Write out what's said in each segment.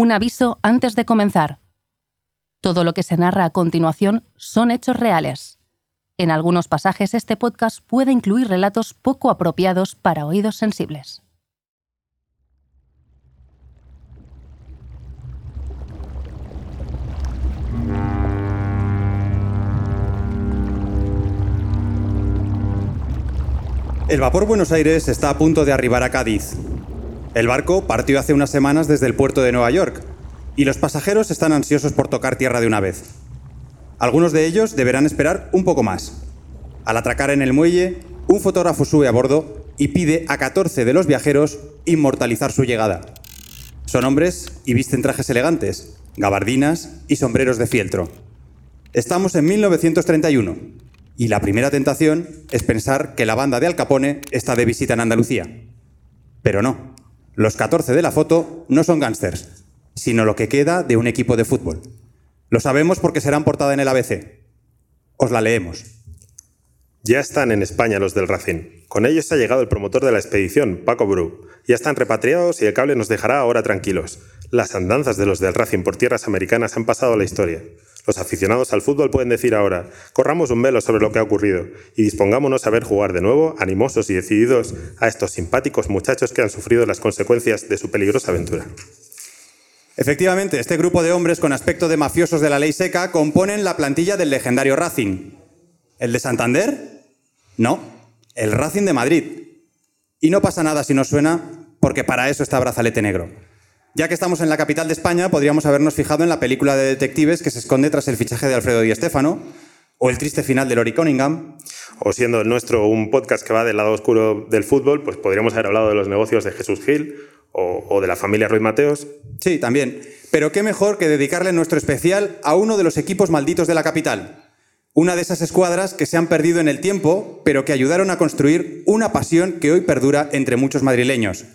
Un aviso antes de comenzar. Todo lo que se narra a continuación son hechos reales. En algunos pasajes este podcast puede incluir relatos poco apropiados para oídos sensibles. El vapor Buenos Aires está a punto de arribar a Cádiz. El barco partió hace unas semanas desde el puerto de Nueva York y los pasajeros están ansiosos por tocar tierra de una vez. Algunos de ellos deberán esperar un poco más. Al atracar en el muelle, un fotógrafo sube a bordo y pide a 14 de los viajeros inmortalizar su llegada. Son hombres y visten trajes elegantes, gabardinas y sombreros de fieltro. Estamos en 1931 y la primera tentación es pensar que la banda de Al Capone está de visita en Andalucía. Pero no, los 14 de la foto no son gángsters, sino lo que queda de un equipo de fútbol. Lo sabemos porque serán portada en el ABC. Os la leemos. Ya están en España los del Racing. Con ellos ha llegado el promotor de la expedición, Paco Bru. Ya están repatriados y el cable nos dejará ahora tranquilos. Las andanzas de los del Racing por tierras americanas han pasado a la historia. Los aficionados al fútbol pueden decir ahora, corramos un velo sobre lo que ha ocurrido y dispongámonos a ver jugar de nuevo, animosos y decididos, a estos simpáticos muchachos que han sufrido las consecuencias de su peligrosa aventura. Efectivamente, este grupo de hombres con aspecto de mafiosos de la ley seca componen la plantilla del legendario Racing. ¿El de Santander? No, el Racing de Madrid. Y no pasa nada si nos suena, porque para eso está Brazalete Negro. Ya que estamos en la capital de España, podríamos habernos fijado en la película de detectives que se esconde tras el fichaje de Alfredo Di Stéfano, o el triste final de Lori Cunningham. O siendo el nuestro un podcast que va del lado oscuro del fútbol, pues podríamos haber hablado de los negocios de Jesús Gil o, o de la familia Ruiz Mateos. Sí, también. Pero qué mejor que dedicarle nuestro especial a uno de los equipos malditos de la capital. Una de esas escuadras que se han perdido en el tiempo, pero que ayudaron a construir una pasión que hoy perdura entre muchos madrileños.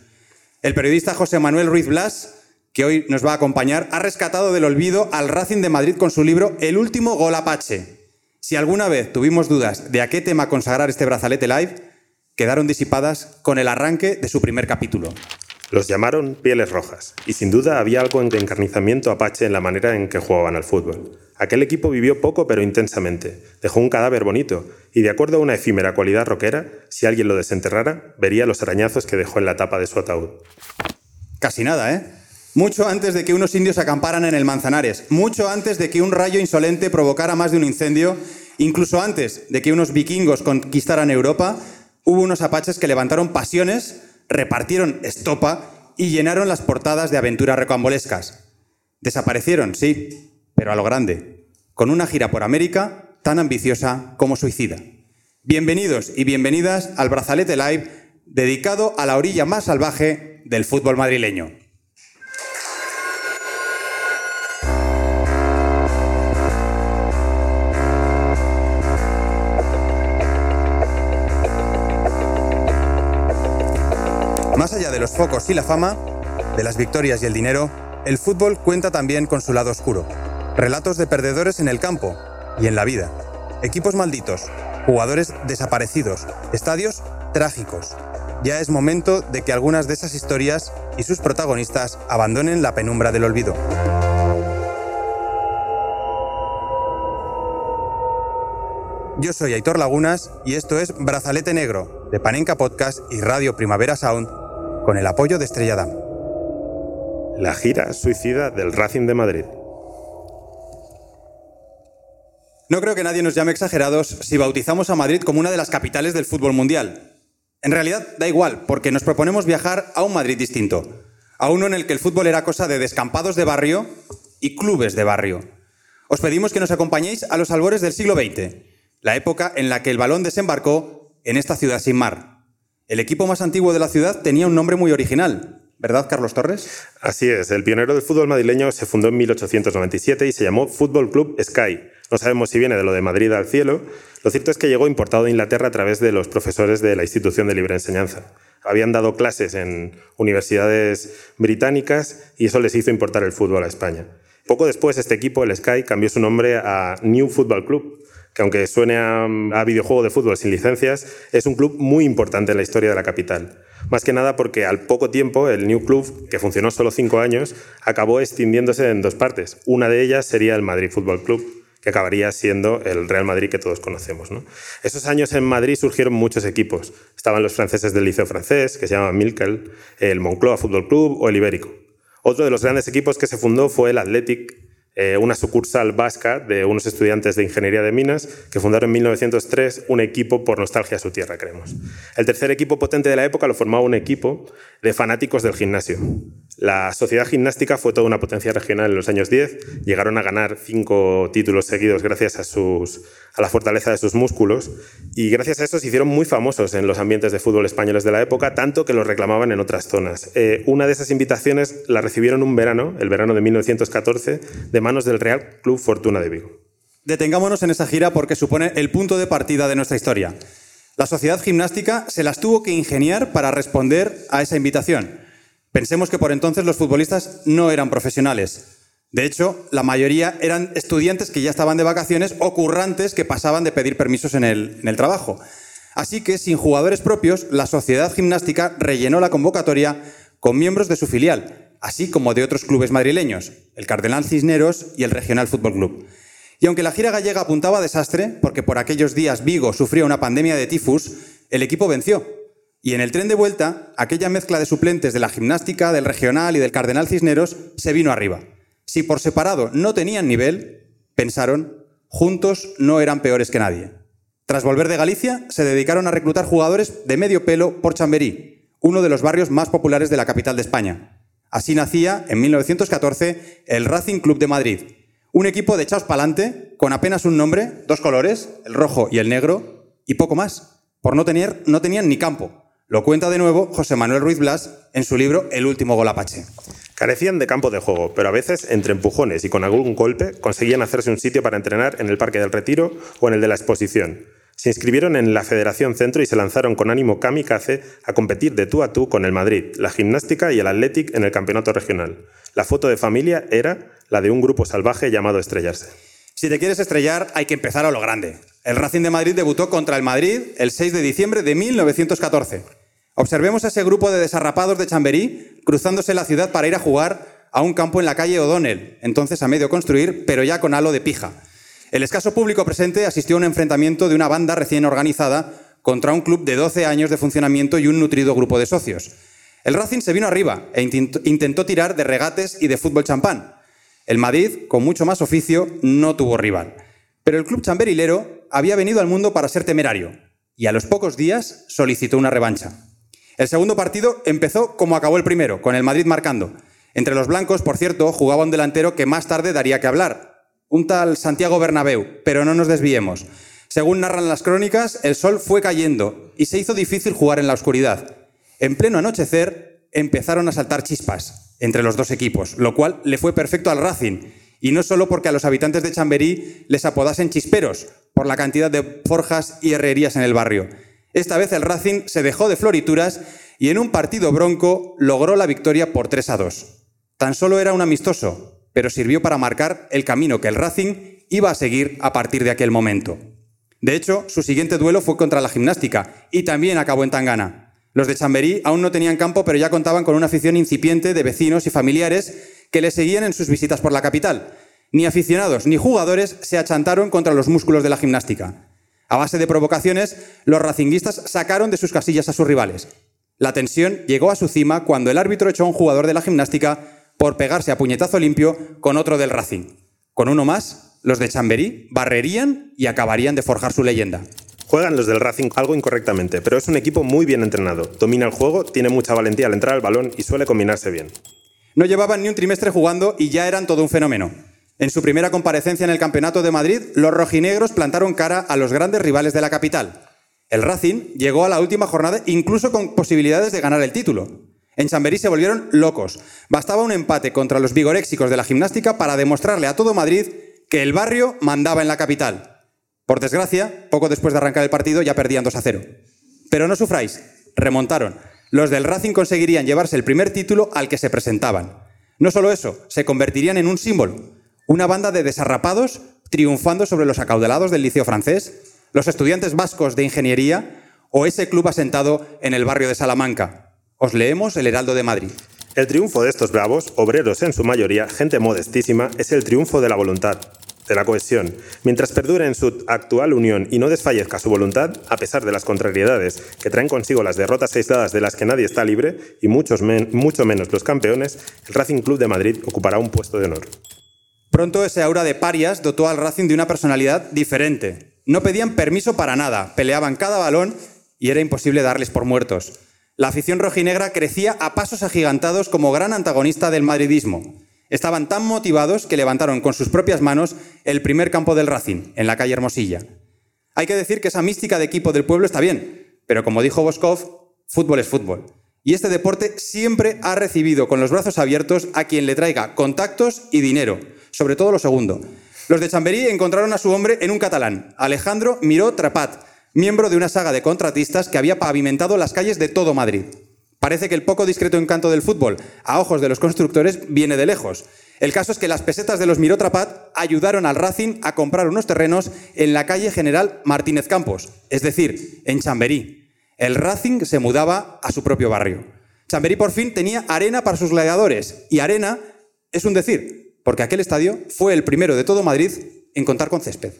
El periodista José Manuel Ruiz Blas, que hoy nos va a acompañar, ha rescatado del olvido al Racing de Madrid con su libro El último gol Apache. Si alguna vez tuvimos dudas de a qué tema consagrar este brazalete live, quedaron disipadas con el arranque de su primer capítulo. Los llamaron pieles rojas, y sin duda había algo de encarnizamiento apache en la manera en que jugaban al fútbol. Aquel equipo vivió poco pero intensamente, dejó un cadáver bonito, y de acuerdo a una efímera cualidad rockera, si alguien lo desenterrara, vería los arañazos que dejó en la tapa de su ataúd. Casi nada, ¿eh? Mucho antes de que unos indios acamparan en el Manzanares, mucho antes de que un rayo insolente provocara más de un incendio, incluso antes de que unos vikingos conquistaran Europa, hubo unos apaches que levantaron pasiones, repartieron estopa y llenaron las portadas de aventuras recambolescas. Desaparecieron, sí, pero a lo grande, con una gira por América tan ambiciosa como suicida. Bienvenidos y bienvenidas al Brazalete Live, dedicado a la orilla más salvaje del fútbol madrileño. Más allá de los focos y la fama, de las victorias y el dinero, el fútbol cuenta también con su lado oscuro. Relatos de perdedores en el campo y en la vida. Equipos malditos, jugadores desaparecidos, estadios trágicos. Ya es momento de que algunas de esas historias y sus protagonistas abandonen la penumbra del olvido. Yo soy Aitor Lagunas y esto es Brazalete Negro, de Panenka Podcast y Radio Primavera Sound, con el apoyo de Estrella Damm. La gira suicida del Racing de Madrid. No creo que nadie nos llame exagerados si bautizamos a Madrid como una de las capitales del fútbol mundial. En realidad da igual, porque nos proponemos viajar a un Madrid distinto, a uno en el que el fútbol era cosa de descampados de barrio y clubes de barrio. Os pedimos que nos acompañéis a los albores del siglo XX, la época en la que el balón desembarcó en esta ciudad sin mar. El equipo más antiguo de la ciudad tenía un nombre muy original, ¿verdad, Carlos Torres? Así es, el pionero del fútbol madrileño se fundó en 1897 y se llamó Fútbol Club Sky. No sabemos si viene de lo de Madrid al cielo. Lo cierto es que llegó importado de Inglaterra a través de los profesores de la institución de libre enseñanza. Habían dado clases en universidades británicas y eso les hizo importar el fútbol a España. Poco después, este equipo, el Sky, cambió su nombre a New Football Club, que aunque suene a, videojuego de fútbol sin licencias, es un club muy importante en la historia de la capital. más que nada porque al poco tiempo el New Club, que funcionó solo cinco años, acabó extendiéndose en dos partes. Una de ellas sería el Madrid Fútbol Club, que acabaría siendo el Real Madrid que todos conocemos. Esos años en Madrid surgieron muchos equipos. Estaban los franceses del Liceo Francés, que se llamaban Milkel, el Moncloa Fútbol Club o el Ibérico. Otro de los grandes equipos que se fundó fue el Athletic, eh, una sucursal vasca de unos estudiantes de ingeniería de minas que fundaron en 1903 un equipo por nostalgia a su tierra, creemos. El tercer equipo potente de la época lo formaba un equipo de fanáticos del gimnasio. La sociedad gimnástica fue toda una potencia regional en los años 10, llegaron a ganar cinco títulos seguidos gracias a, la fortaleza de sus músculos y gracias a eso se hicieron muy famosos en los ambientes de fútbol españoles de la época, tanto que los reclamaban en otras zonas. Eh, una de esas invitaciones la recibieron un verano, el verano de 1914, de manos del Real Club Fortuna de Vigo. Detengámonos en esa gira porque supone el punto de partida de nuestra historia. La sociedad gimnástica se las tuvo que ingeniar para responder a esa invitación. Pensemos que por entonces los futbolistas no eran profesionales. De hecho, la mayoría eran estudiantes que ya estaban de vacaciones o currantes que pasaban de pedir permisos en el, en el trabajo. Así que, sin jugadores propios, la sociedad gimnástica rellenó la convocatoria con miembros de su filial, así como de otros clubes madrileños, el Cardenal Cisneros y el Regional Fútbol Club. Y aunque la gira gallega apuntaba a desastre, porque por aquellos días Vigo sufría una pandemia de tifus, el equipo venció. Y en el tren de vuelta, aquella mezcla de suplentes de la gimnástica, del regional y del Cardenal Cisneros se vino arriba. Si por separado no tenían nivel, pensaron, juntos no eran peores que nadie. Tras volver de Galicia, se dedicaron a reclutar jugadores de medio pelo por Chamberí, uno de los barrios más populares de la capital de España. Así nacía, en 1914, el Racing Club de Madrid, un equipo de echaos pa'lante, con apenas un nombre, dos colores, el rojo y el negro, y poco más. Por no tener, no tenían ni campo. Lo cuenta de nuevo José Manuel Ruiz Blas en su libro El último gol Apache. Carecían de campo de juego, pero a veces, entre empujones y con algún golpe, conseguían hacerse un sitio para entrenar en el Parque del Retiro o en el de la Exposición. Se inscribieron en la Federación Centro y se lanzaron con ánimo kamikaze a competir de tú a tú con el Madrid, la gimnástica y el Athletic en el campeonato regional. La foto de familia era la de un grupo salvaje llamado Estrellarse. Si te quieres estrellar, hay que empezar a lo grande. El Racing de Madrid debutó contra el Madrid el 6 de diciembre de 1914. Observemos a ese grupo de desarrapados de Chamberí cruzándose la ciudad para ir a jugar a un campo en la calle O'Donnell, entonces a medio construir, pero ya con halo de pija. El escaso público presente asistió a un enfrentamiento de una banda recién organizada contra un club de 12 años de funcionamiento y un nutrido grupo de socios. El Racing se vino arriba e intentó tirar de regates y de fútbol champán. El Madrid, con mucho más oficio, no tuvo rival. Pero el club chamberilero había venido al mundo para ser temerario y a los pocos días solicitó una revancha. El segundo partido empezó como acabó el primero, con el Madrid marcando. Entre los blancos, por cierto, jugaba un delantero que más tarde daría que hablar, un tal Santiago Bernabéu, pero no nos desviemos. Según narran las crónicas, el sol fue cayendo y se hizo difícil jugar en la oscuridad. En pleno anochecer empezaron a saltar chispas entre los dos equipos, lo cual le fue perfecto al Racing, y no solo porque a los habitantes de Chamberí les apodasen chisperos por la cantidad de forjas y herrerías en el barrio. Esta vez el Racing se dejó de florituras y en un partido bronco logró la victoria por 3 a 2. Tan solo era un amistoso, pero sirvió para marcar el camino que el Racing iba a seguir a partir de aquel momento. De hecho, su siguiente duelo fue contra la gimnástica y también acabó en Tangana. Los de Chamberí aún no tenían campo, pero ya contaban con una afición incipiente de vecinos y familiares que le seguían en sus visitas por la capital. Ni aficionados ni jugadores se achantaron contra los músculos de la gimnástica. A base de provocaciones, los racinguistas sacaron de sus casillas a sus rivales. La tensión llegó a su cima cuando el árbitro echó a un jugador de la gimnástica por pegarse a puñetazo limpio con otro del Racing. Con uno más, los de Chamberí barrerían y acabarían de forjar su leyenda. Juegan los del Racing algo incorrectamente, pero es un equipo muy bien entrenado. Domina el juego, tiene mucha valentía al entrar al balón y suele combinarse bien. No llevaban ni un trimestre jugando y ya eran todo un fenómeno. En su primera comparecencia en el Campeonato de Madrid, los rojinegros plantaron cara a los grandes rivales de la capital. El Racing llegó a la última jornada incluso con posibilidades de ganar el título. En Chamberí se volvieron locos. Bastaba un empate contra los vigoréxicos de la gimnástica para demostrarle a todo Madrid que el barrio mandaba en la capital. Por desgracia, poco después de arrancar el partido ya perdían 2 a 0. Pero no sufráis, remontaron. Los del Racing conseguirían llevarse el primer título al que se presentaban. No solo eso, se convertirían en un símbolo, una banda de desarrapados triunfando sobre los acaudalados del liceo francés, los estudiantes vascos de ingeniería o ese club asentado en el barrio de Salamanca. Os leemos el Heraldo de Madrid. El triunfo de estos bravos, obreros en su mayoría, gente modestísima, es el triunfo de la voluntad, de la cohesión. Mientras perdure en su actual unión y no desfallezca su voluntad, a pesar de las contrariedades que traen consigo las derrotas aisladas de las que nadie está libre, y muchos mucho menos los campeones, el Racing Club de Madrid ocupará un puesto de honor. Pronto ese aura de parias dotó al Racing de una personalidad diferente. No pedían permiso para nada, peleaban cada balón y era imposible darles por muertos. La afición rojinegra crecía a pasos agigantados como gran antagonista del madridismo. Estaban tan motivados que levantaron con sus propias manos el primer campo del Racing, en la calle Hermosilla. Hay que decir que esa mística de equipo del pueblo está bien, pero como dijo Boskov, fútbol es fútbol. Y este deporte siempre ha recibido con los brazos abiertos a quien le traiga contactos y dinero, sobre todo lo segundo. Los de Chamberí encontraron a su hombre en un catalán, Alejandro Miró Trapat, miembro de una saga de contratistas que había pavimentado las calles de todo Madrid. Parece que el poco discreto encanto del fútbol, a ojos de los constructores, viene de lejos. El caso es que las pesetas de los Mirotrapat ayudaron al Racing a comprar unos terrenos en la calle General Martínez Campos, es decir, en Chamberí. El Racing se mudaba a su propio barrio. Chamberí por fin tenía arena para sus gladiadores, y arena es un decir, porque aquel estadio fue el primero de todo Madrid en contar con césped.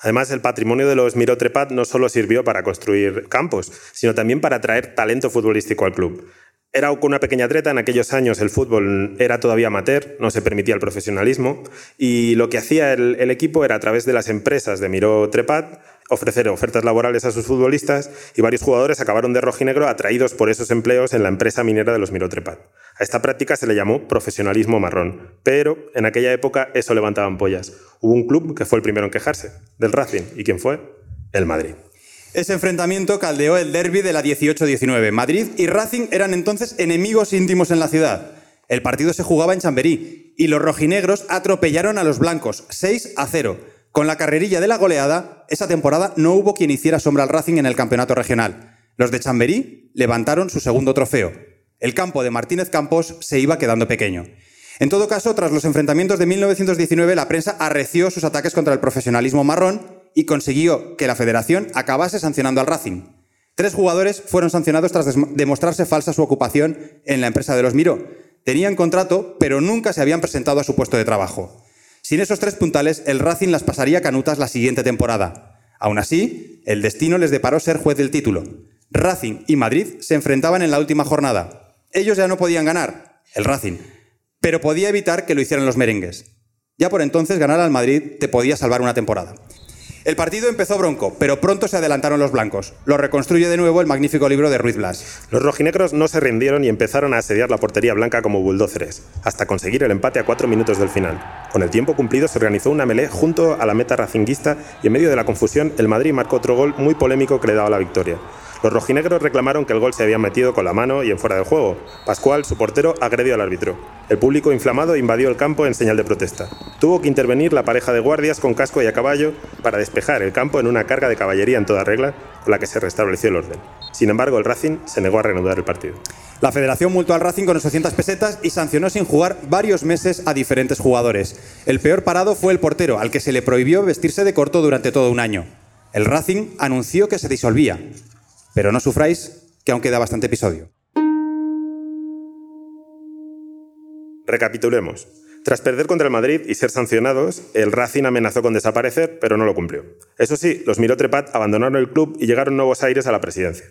Además, el patrimonio de los Mirotrepat no solo sirvió para construir campos, sino también para atraer talento futbolístico al club. Era una pequeña treta, en aquellos años el fútbol era todavía amateur, no se permitía el profesionalismo, y lo que hacía el, el equipo era a través de las empresas de Miró Trepat ofrecer ofertas laborales a sus futbolistas y varios jugadores acabaron de rojinegro atraídos por esos empleos en la empresa minera de los Mirotrepat. A esta práctica se le llamó profesionalismo marrón, pero en aquella época eso levantaban pollas. Hubo un club que fue el primero en quejarse, del Racing, ¿y quién fue? El Madrid. Ese enfrentamiento caldeó el derby de la 18-19. Madrid y Racing eran entonces enemigos íntimos en la ciudad. El partido se jugaba en Chamberí y los rojinegros atropellaron a los blancos 6 a 0 con la carrerilla de la goleada, esa temporada no hubo quien hiciera sombra al Racing en el campeonato regional. Los de Chamberí levantaron su segundo trofeo. El campo de Martínez Campos se iba quedando pequeño. En todo caso, tras los enfrentamientos de 1919, la prensa arreció sus ataques contra el profesionalismo marrón y consiguió que la federación acabase sancionando al Racing. Tres jugadores fueron sancionados tras demostrarse falsa su ocupación en la empresa de los Miró. Tenían contrato, pero nunca se habían presentado a su puesto de trabajo. Sin esos tres puntales, el Racing las pasaría canutas la siguiente temporada. Aún así, el destino les deparó ser juez del título. Racing y Madrid se enfrentaban en la última jornada. Ellos ya no podían ganar, el Racing, pero podía evitar que lo hicieran los merengues. Ya por entonces ganar al Madrid te podía salvar una temporada. El partido empezó bronco, pero pronto se adelantaron los blancos. Lo reconstruye de nuevo el magnífico libro de Ruiz Blas. Los rojinegros no se rindieron y empezaron a asediar la portería blanca como bulldóceres, hasta conseguir el empate a cuatro minutos del final. Con el tiempo cumplido se organizó una melé junto a la meta racinguista y en medio de la confusión el Madrid marcó otro gol muy polémico que le daba la victoria. Los rojinegros reclamaron que el gol se había metido con la mano y en fuera del juego. Pascual, su portero, agredió al árbitro. El público inflamado invadió el campo en señal de protesta. Tuvo que intervenir la pareja de guardias con casco y a caballo para despejar el campo en una carga de caballería en toda regla, con la que se restableció el orden. Sin embargo, el Racing se negó a reanudar el partido. La federación multó al Racing con 800 pesetas y sancionó sin jugar varios meses a diferentes jugadores. El peor parado fue el portero, al que se le prohibió vestirse de corto durante todo un año. El Racing anunció que se disolvía, pero no sufráis, que aún queda bastante episodio. Recapitulemos. Tras perder contra el Madrid y ser sancionados, el Racing amenazó con desaparecer, pero no lo cumplió. Eso sí, los miró Trepat abandonaron el club y llegaron nuevos aires a la presidencia.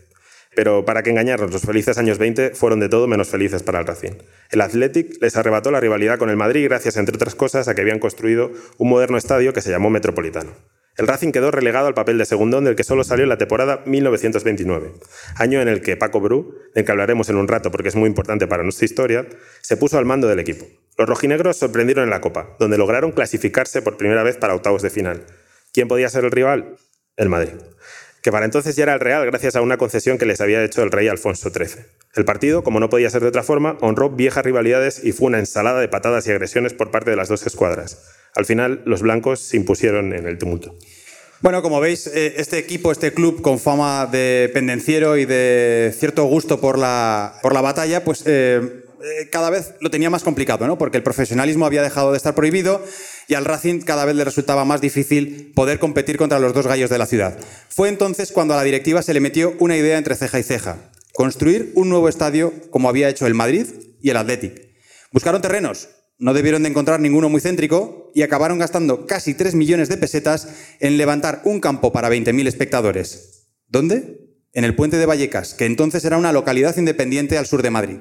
Pero para que engañarnos, los felices años 20 fueron de todo menos felices para el Racing. El Athletic les arrebató la rivalidad con el Madrid gracias, entre otras cosas, a que habían construido un moderno estadio que se llamó Metropolitano. El Racing quedó relegado al papel de segundón del que solo salió en la temporada 1929, año en el que Paco Bru, del que hablaremos en un rato porque es muy importante para nuestra historia, se puso al mando del equipo. Los rojinegros sorprendieron en la Copa, donde lograron clasificarse por primera vez para octavos de final. ¿Quién podía ser el rival? El Madrid que para entonces ya era el Real gracias a una concesión que les había hecho el rey Alfonso XIII. El partido, como no podía ser de otra forma, honró viejas rivalidades y fue una ensalada de patadas y agresiones por parte de las dos escuadras. Al final, los blancos se impusieron en el tumulto. Bueno, como veis, eh, este equipo, este club con fama de pendenciero y de cierto gusto por la, por la batalla, pues eh, eh, cada vez lo tenía más complicado, ¿no? Porque el profesionalismo había dejado de estar prohibido y al Racing cada vez le resultaba más difícil poder competir contra los dos gallos de la ciudad. Fue entonces cuando a la directiva se le metió una idea entre ceja y ceja. construir un nuevo estadio como había hecho el Madrid y el Athletic. Buscaron terrenos, no debieron de encontrar ninguno muy céntrico y acabaron gastando casi 3 millones de pesetas en levantar un campo para 20.000 espectadores. ¿Dónde? En el puente de Vallecas, que entonces era una localidad independiente al sur de Madrid.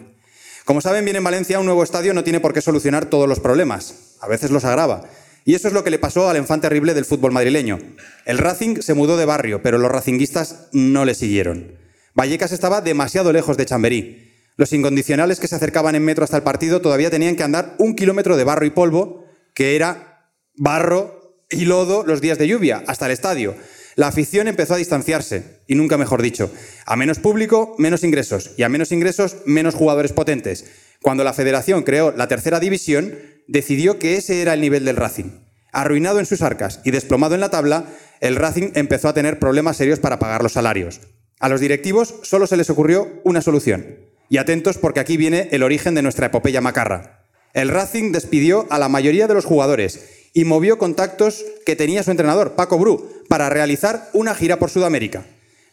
Como saben bien en Valencia, un nuevo estadio no tiene por qué solucionar todos los problemas, a veces los agrava. Y eso es lo que le pasó al enfante terrible del fútbol madrileño. El Racing se mudó de barrio, pero los racinguistas no le siguieron. Vallecas estaba demasiado lejos de Chamberí. Los incondicionales que se acercaban en metro hasta el partido todavía tenían que andar un kilómetro de barro y polvo, que era barro y lodo los días de lluvia, hasta el estadio. La afición empezó a distanciarse, y nunca mejor dicho. A menos público, menos ingresos, y a menos ingresos, menos jugadores potentes. Cuando la federación creó la tercera división, decidió que ese era el nivel del Racing. Arruinado en sus arcas y desplomado en la tabla, el Racing empezó a tener problemas serios para pagar los salarios. A los directivos solo se les ocurrió una solución, y atentos porque aquí viene el origen de nuestra epopeya macarra. El Racing despidió a la mayoría de los jugadores y movió contactos que tenía su entrenador, Paco Bru, para realizar una gira por Sudamérica.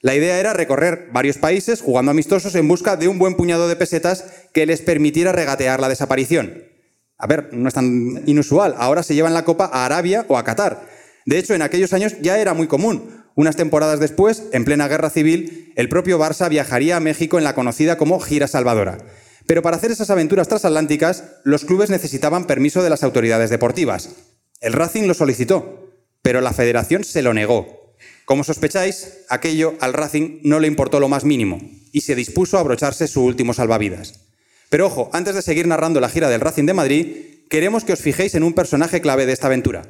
La idea era recorrer varios países jugando amistosos en busca de un buen puñado de pesetas que les permitiera regatear la desaparición. A ver, no es tan inusual. Ahora se llevan la copa a Arabia o a Qatar. De hecho, en aquellos años ya era muy común. Unas temporadas después, en plena guerra civil, el propio Barça viajaría a México en la conocida como Gira Salvadora. Pero para hacer esas aventuras transatlánticas, los clubes necesitaban permiso de las autoridades deportivas. El Racing lo solicitó, pero la federación se lo negó. Como sospecháis, aquello al Racing no le importó lo más mínimo y se dispuso a abrocharse su último salvavidas. Pero ojo, antes de seguir narrando la gira del Racing de Madrid, queremos que os fijéis en un personaje clave de esta aventura.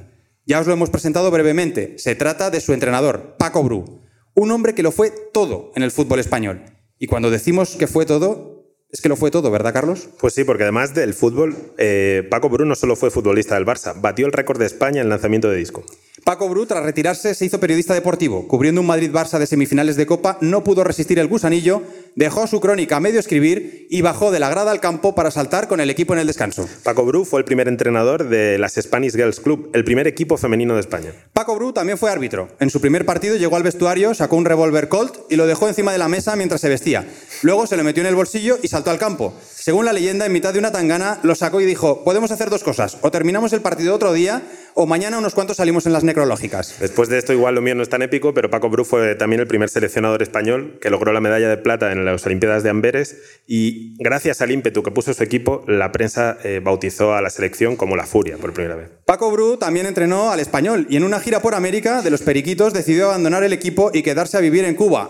Ya os lo hemos presentado brevemente. Se trata de su entrenador, Paco Bru, un hombre que lo fue todo en el fútbol español. Y cuando decimos que fue todo, es que lo fue todo, ¿verdad, Carlos? Pues sí, porque además del fútbol, eh, Paco Bru no solo fue futbolista del Barça, batió el récord de España en lanzamiento de disco. Paco Bru, tras retirarse, se hizo periodista deportivo. Cubriendo un Madrid-Barça de semifinales de Copa, no pudo resistir el gusanillo, dejó su crónica a medio escribir y bajó de la grada al campo para saltar con el equipo en el descanso. Paco Bru fue el primer entrenador de las Spanish Girls Club, el primer equipo femenino de España. Paco Bru también fue árbitro. En su primer partido llegó al vestuario, sacó un revólver Colt y lo dejó encima de la mesa mientras se vestía. Luego se lo metió en el bolsillo y saltó al campo. Según la leyenda, en mitad de una tangana lo sacó y dijo, podemos hacer dos cosas, o terminamos el partido otro día o mañana unos cuantos salimos en las necrológicas. Después de esto, igual lo mío no es tan épico, pero Paco Bru fue también el primer seleccionador español que logró la medalla de plata en las Olimpiadas de Amberes y gracias al ímpetu que puso su equipo, la prensa eh, bautizó a la selección como la Furia por primera vez. Paco Bru también entrenó al español y en una gira por América de los Periquitos decidió abandonar el equipo y quedarse a vivir en Cuba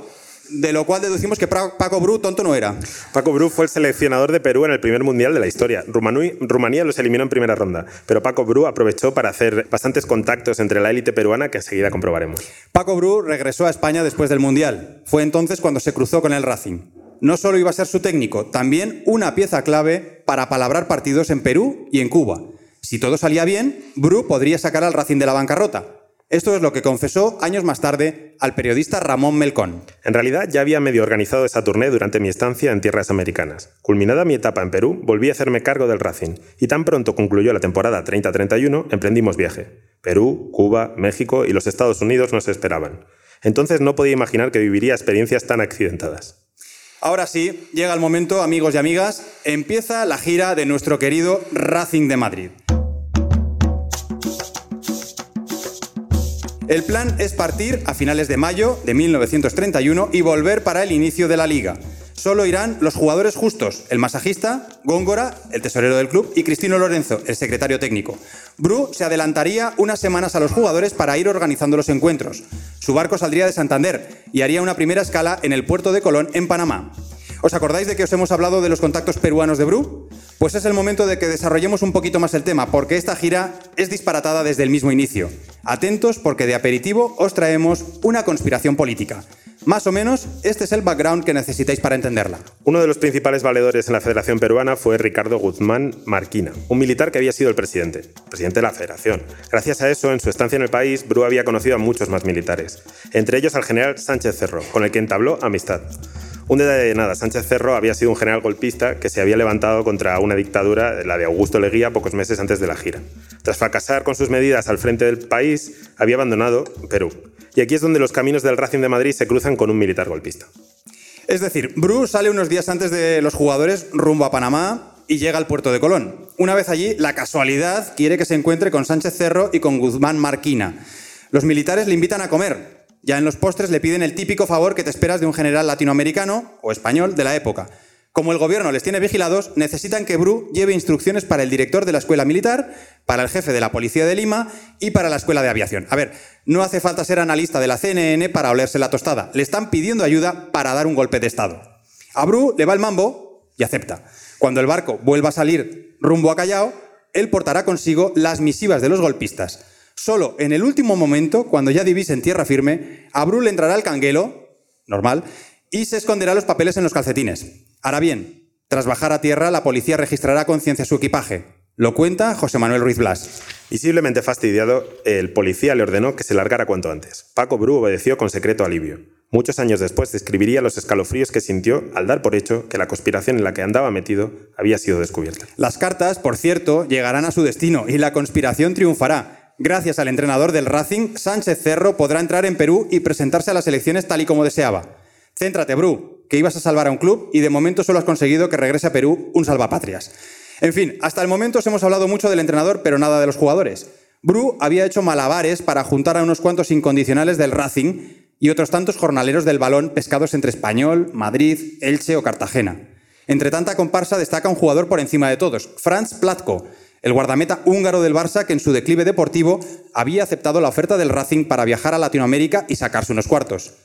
de lo cual deducimos que Paco Bru tonto no era. Paco Bru fue el seleccionador de Perú en el primer mundial de la historia. Rumanía los eliminó en primera ronda, pero Paco Bru aprovechó para hacer bastantes contactos entre la élite peruana que enseguida comprobaremos. Paco Bru regresó a España después del mundial. Fue entonces cuando se cruzó con el Racing. No solo iba a ser su técnico, también una pieza clave para palabrar partidos en Perú y en Cuba. Si todo salía bien, Bru podría sacar al Racing de la bancarrota. Esto es lo que confesó años más tarde al periodista Ramón Melcón. En realidad ya había medio organizado esa tournée durante mi estancia en tierras americanas. Culminada mi etapa en Perú, volví a hacerme cargo del Racing y tan pronto concluyó la temporada 30-31 emprendimos viaje. Perú, Cuba, México y los Estados Unidos nos esperaban. Entonces no podía imaginar que viviría experiencias tan accidentadas. Ahora sí, llega el momento, amigos y amigas, empieza la gira de nuestro querido Racing de Madrid. El plan es partir a finales de mayo de 1931 y volver para el inicio de la liga. Solo irán los jugadores justos, el masajista, Góngora, el tesorero del club, y Cristino Lorenzo, el secretario técnico. Bru se adelantaría unas semanas a los jugadores para ir organizando los encuentros. Su barco saldría de Santander y haría una primera escala en el puerto de Colón, en Panamá. ¿Os acordáis de que os hemos hablado de los contactos peruanos de Bru? Pues es el momento de que desarrollemos un poquito más el tema, porque esta gira es disparatada desde el mismo inicio. Atentos porque de aperitivo os traemos una conspiración política. Más o menos, este es el background que necesitáis para entenderla. Uno de los principales valedores en la Federación Peruana fue Ricardo Guzmán Marquina, un militar que había sido el presidente, presidente de la Federación. Gracias a eso, en su estancia en el país, Bru había conocido a muchos más militares, entre ellos al general Sánchez Cerro, con el que entabló amistad. Un día de nada, Sánchez Cerro había sido un general golpista que se había levantado contra una dictadura, la de Augusto Leguía, pocos meses antes de la gira. Tras fracasar con sus medidas al frente del país, había abandonado Perú. Y aquí es donde los caminos del Racing de Madrid se cruzan con un militar golpista. Es decir, Bru sale unos días antes de los jugadores rumbo a Panamá y llega al puerto de Colón. Una vez allí, la casualidad quiere que se encuentre con Sánchez Cerro y con Guzmán Marquina. Los militares le invitan a comer. Ya en los postres le piden el típico favor que te esperas de un general latinoamericano o español de la época. Como el gobierno les tiene vigilados, necesitan que Bru lleve instrucciones para el director de la escuela militar, para el jefe de la policía de Lima y para la escuela de aviación. A ver, no hace falta ser analista de la CNN para olerse la tostada. Le están pidiendo ayuda para dar un golpe de Estado. A Bru le va el mambo y acepta. Cuando el barco vuelva a salir rumbo a Callao, él portará consigo las misivas de los golpistas. Solo en el último momento, cuando ya divisen tierra firme, a Bru le entrará el canguelo, normal, y se esconderá los papeles en los calcetines. Ahora bien, tras bajar a tierra, la policía registrará a conciencia su equipaje. Lo cuenta José Manuel Ruiz Blas. Visiblemente fastidiado, el policía le ordenó que se largara cuanto antes. Paco Bru obedeció con secreto alivio. Muchos años después describiría los escalofríos que sintió al dar por hecho que la conspiración en la que andaba metido había sido descubierta. Las cartas, por cierto, llegarán a su destino y la conspiración triunfará. Gracias al entrenador del Racing, Sánchez Cerro podrá entrar en Perú y presentarse a las elecciones tal y como deseaba. Céntrate, Bru, que ibas a salvar a un club y de momento solo has conseguido que regrese a Perú un salvapatrias. En fin, hasta el momento os hemos hablado mucho del entrenador, pero nada de los jugadores. Bru había hecho malabares para juntar a unos cuantos incondicionales del Racing y otros tantos jornaleros del balón pescados entre Español, Madrid, Elche o Cartagena. Entre tanta comparsa destaca un jugador por encima de todos, Franz Platko, el guardameta húngaro del Barça que en su declive deportivo había aceptado la oferta del Racing para viajar a Latinoamérica y sacarse unos cuartos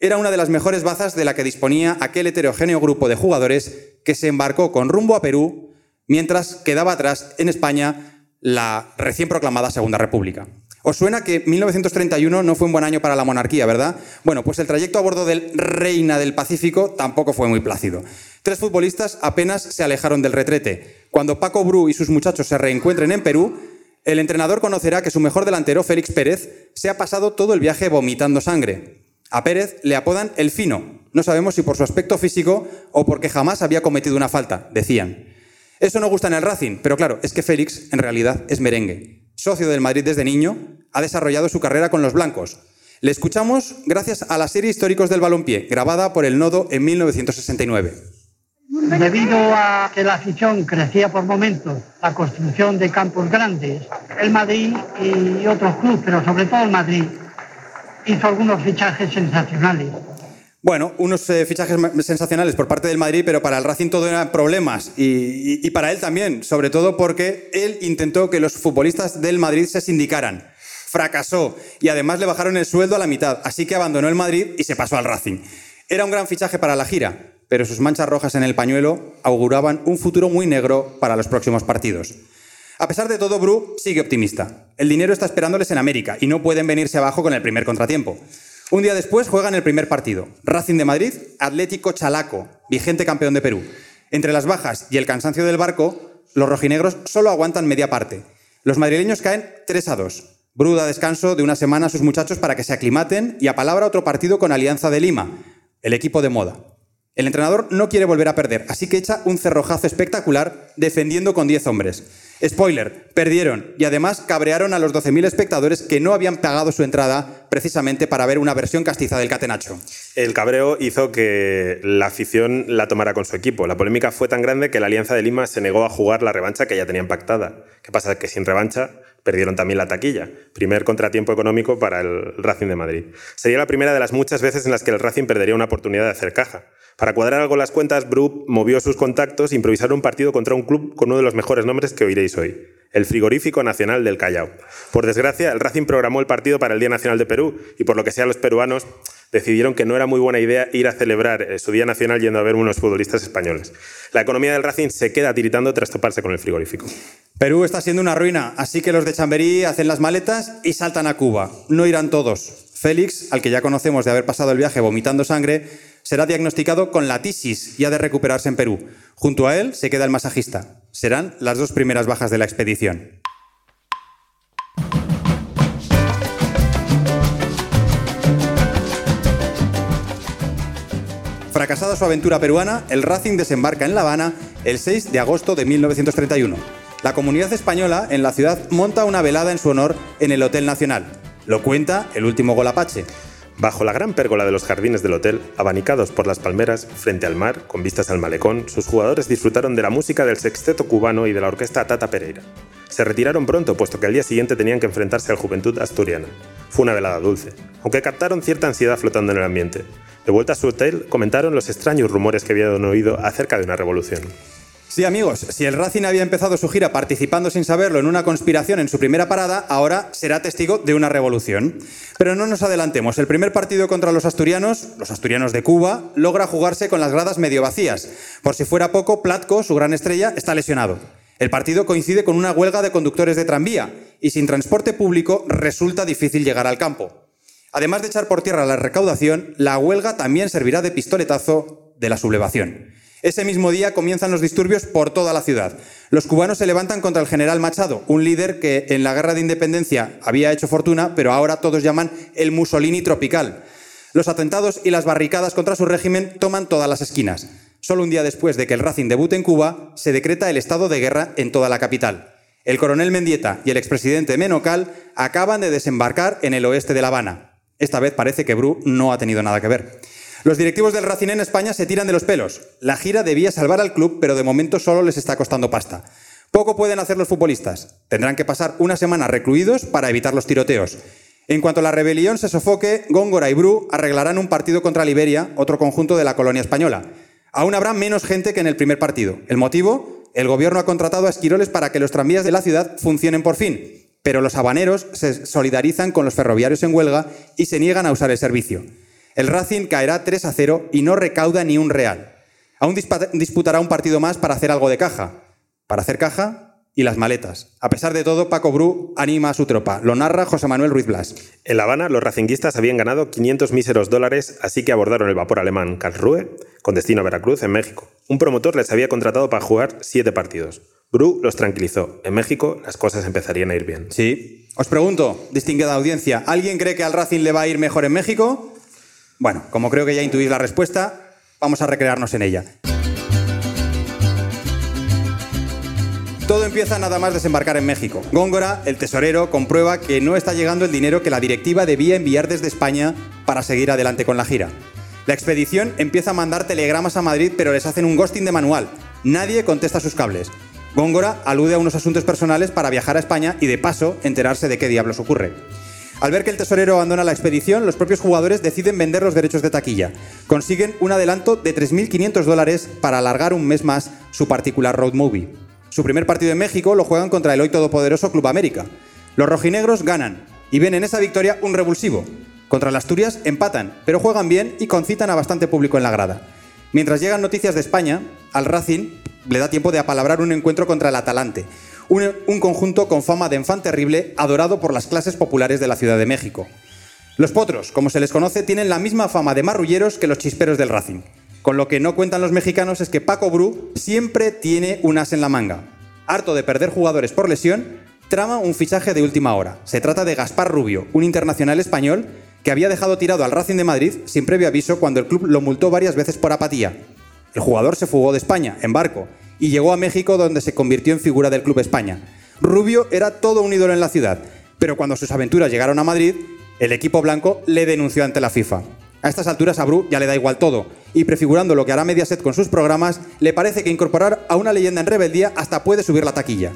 era una de las mejores bazas de la que disponía aquel heterogéneo grupo de jugadores que se embarcó con rumbo a Perú mientras quedaba atrás en España la recién proclamada Segunda República. ¿Os suena que 1931 no fue un buen año para la monarquía, verdad? Bueno, pues el trayecto a bordo del Reina del Pacífico tampoco fue muy plácido. Tres futbolistas apenas se alejaron del retrete. Cuando Paco Bru y sus muchachos se reencuentren en Perú, el entrenador conocerá que su mejor delantero, Félix Pérez, se ha pasado todo el viaje vomitando sangre. A Pérez le apodan el fino. No sabemos si por su aspecto físico o porque jamás había cometido una falta, decían. Eso no gusta en el Racing, pero claro, es que Félix en realidad es merengue. Socio del Madrid desde niño, ha desarrollado su carrera con los blancos. Le escuchamos gracias a la serie Históricos del Balompié, grabada por el Nodo en 1969. Debido a que la afición crecía por momentos, la construcción de campos grandes, el Madrid y otros clubes, pero sobre todo el Madrid, hizo algunos fichajes sensacionales. Bueno, unos eh, fichajes sensacionales por parte del Madrid, pero para el Racing todo eran problemas. Y, y, para él también, sobre todo porque él intentó que los futbolistas del Madrid se sindicaran. Fracasó y además le bajaron el sueldo a la mitad, así que abandonó el Madrid y se pasó al Racing. Era un gran fichaje para la gira, pero sus manchas rojas en el pañuelo auguraban un futuro muy negro para los próximos partidos. A pesar de todo, Bru sigue optimista. El dinero está esperándoles en América y no pueden venirse abajo con el primer contratiempo. Un día después juegan el primer partido. Racing de Madrid, Atlético Chalaco, vigente campeón de Perú. Entre las bajas y el cansancio del barco, los rojinegros solo aguantan media parte. Los madrileños caen 3 a 2. Bru da descanso de una semana a sus muchachos para que se aclimaten y apalabra otro partido con Alianza de Lima, el equipo de moda. El entrenador no quiere volver a perder, así que echa un cerrojazo espectacular defendiendo con 10 hombres. Spoiler, perdieron y además cabrearon a los 12.000 espectadores que no habían pagado su entrada precisamente para ver una versión castiza del Catenacho. El cabreo hizo que la afición la tomara con su equipo. La polémica fue tan grande que la Alianza de Lima se negó a jugar la revancha que ya tenían pactada. ¿Qué pasa? Que sin revancha perdieron también la taquilla. Primer contratiempo económico para el Racing de Madrid. Sería la primera de las muchas veces en las que el Racing perdería una oportunidad de hacer caja. Para cuadrar algo las cuentas, Bru movió sus contactos e improvisaron un partido contra un club con uno de los mejores nombres que oiréis hoy, el Frigorífico Nacional del Callao. Por desgracia, el Racing programó el partido para el Día Nacional de Perú y por lo que sea los peruanos decidieron que no era muy buena idea ir a celebrar eh, su Día Nacional yendo a ver unos futbolistas españoles. La economía del Racing se queda tiritando tras toparse con el frigorífico. Perú está siendo una ruina, así que los de Chamberí hacen las maletas y saltan a Cuba. No irán todos. Félix, al que ya conocemos de haber pasado el viaje vomitando sangre, será diagnosticado con la tisis y ha de recuperarse en Perú. Junto a él se queda el masajista. Serán las dos primeras bajas de la expedición. Fracasada su aventura peruana, el Racing desembarca en La Habana el 6 de agosto de 1931. La comunidad española en la ciudad monta una velada en su honor en el Hotel Nacional. Lo cuenta el último gol Apache. Bajo la gran pérgola de los jardines del hotel, abanicados por las palmeras, frente al mar, con vistas al malecón, sus jugadores disfrutaron de la música del sexteto cubano y de la orquesta Tata Pereira. Se retiraron pronto, puesto que al día siguiente tenían que enfrentarse al Juventud Asturiana. Fue una velada dulce, aunque captaron cierta ansiedad flotando en el ambiente. De vuelta a su hotel, comentaron los extraños rumores que habían oído acerca de una revolución. Sí, amigos, si el Racing había empezado su gira participando sin saberlo en una conspiración en su primera parada, ahora será testigo de una revolución. Pero no nos adelantemos, el primer partido contra los asturianos, los asturianos de Cuba, logra jugarse con las gradas medio vacías. Por si fuera poco, Platko, su gran estrella, está lesionado. El partido coincide con una huelga de conductores de tranvía y sin transporte público resulta difícil llegar al campo. Además de echar por tierra la recaudación, la huelga también servirá de pistoletazo de la sublevación. Ese mismo día comienzan los disturbios por toda la ciudad. Los cubanos se levantan contra el general Machado, un líder que en la guerra de independencia había hecho fortuna, pero ahora todos llaman el Mussolini tropical. Los atentados y las barricadas contra su régimen toman todas las esquinas. Solo un día después de que el Racing debute en Cuba, se decreta el estado de guerra en toda la capital. El coronel Mendieta y el expresidente Menocal acaban de desembarcar en el oeste de La Habana. Esta vez parece que Bru no ha tenido nada que ver. Los directivos del Racing en España se tiran de los pelos. La gira debía salvar al club, pero de momento solo les está costando pasta. Poco pueden hacer los futbolistas. Tendrán que pasar una semana recluidos para evitar los tiroteos. En cuanto la rebelión se sofoque, Góngora y Bru arreglarán un partido contra Liberia, otro conjunto de la colonia española. Aún habrá menos gente que en el primer partido. ¿El motivo? El gobierno ha contratado a esquiroles para que los tranvías de la ciudad funcionen por fin, pero los habaneros se solidarizan con los ferroviarios en huelga y se niegan a usar el servicio. El Racing caerá 3 a 0 y no recauda ni un real. Aún disputará un partido más para hacer algo de caja. Para hacer caja y las maletas. A pesar de todo, Paco Bru anima a su tropa. Lo narra José Manuel Ruiz Blas. En La Habana, los racinguistas habían ganado 500 míseros dólares, así que abordaron el vapor alemán Karlsruhe con destino a Veracruz, en México. Un promotor les había contratado para jugar siete partidos. Bru los tranquilizó. En México las cosas empezarían a ir bien. Sí. Os pregunto, distinguida audiencia, ¿alguien cree que al Racing le va a ir mejor en México? Bueno, como creo que ya intuís la respuesta, vamos a recrearnos en ella. Todo empieza nada más desembarcar en México. Góngora, el tesorero, comprueba que no está llegando el dinero que la directiva debía enviar desde España para seguir adelante con la gira. La expedición empieza a mandar telegramas a Madrid, pero les hacen un ghosting de manual. Nadie contesta sus cables. Góngora alude a unos asuntos personales para viajar a España y de paso enterarse de qué diablos ocurre. Al ver que el tesorero abandona la expedición, los propios jugadores deciden vender los derechos de taquilla. Consiguen un adelanto de 3.500 dólares para alargar un mes más su particular road movie. Su primer partido en México lo juegan contra el hoy todopoderoso Club América. Los rojinegros ganan y ven en esa victoria un revulsivo. Contra las Asturias empatan, pero juegan bien y concitan a bastante público en la grada. Mientras llegan noticias de España, al Racing le da tiempo de apalabrar un encuentro contra el Atalante, un, conjunto con fama de enfant terrible adorado por las clases populares de la Ciudad de México. Los potros, como se les conoce, tienen la misma fama de marrulleros que los chisperos del Racing. Con lo que no cuentan los mexicanos es que Paco Bru siempre tiene un as en la manga. Harto de perder jugadores por lesión, trama un fichaje de última hora. Se trata de Gaspar Rubio, un internacional español que había dejado tirado al Racing de Madrid sin previo aviso cuando el club lo multó varias veces por apatía. El jugador se fugó de España, en barco, y llegó a México donde se convirtió en figura del Club España. Rubio era todo un ídolo en la ciudad, pero cuando sus aventuras llegaron a Madrid, el equipo blanco le denunció ante la FIFA. A estas alturas a Bru ya le da igual todo, y prefigurando lo que hará Mediaset con sus programas, le parece que incorporar a una leyenda en rebeldía hasta puede subir la taquilla.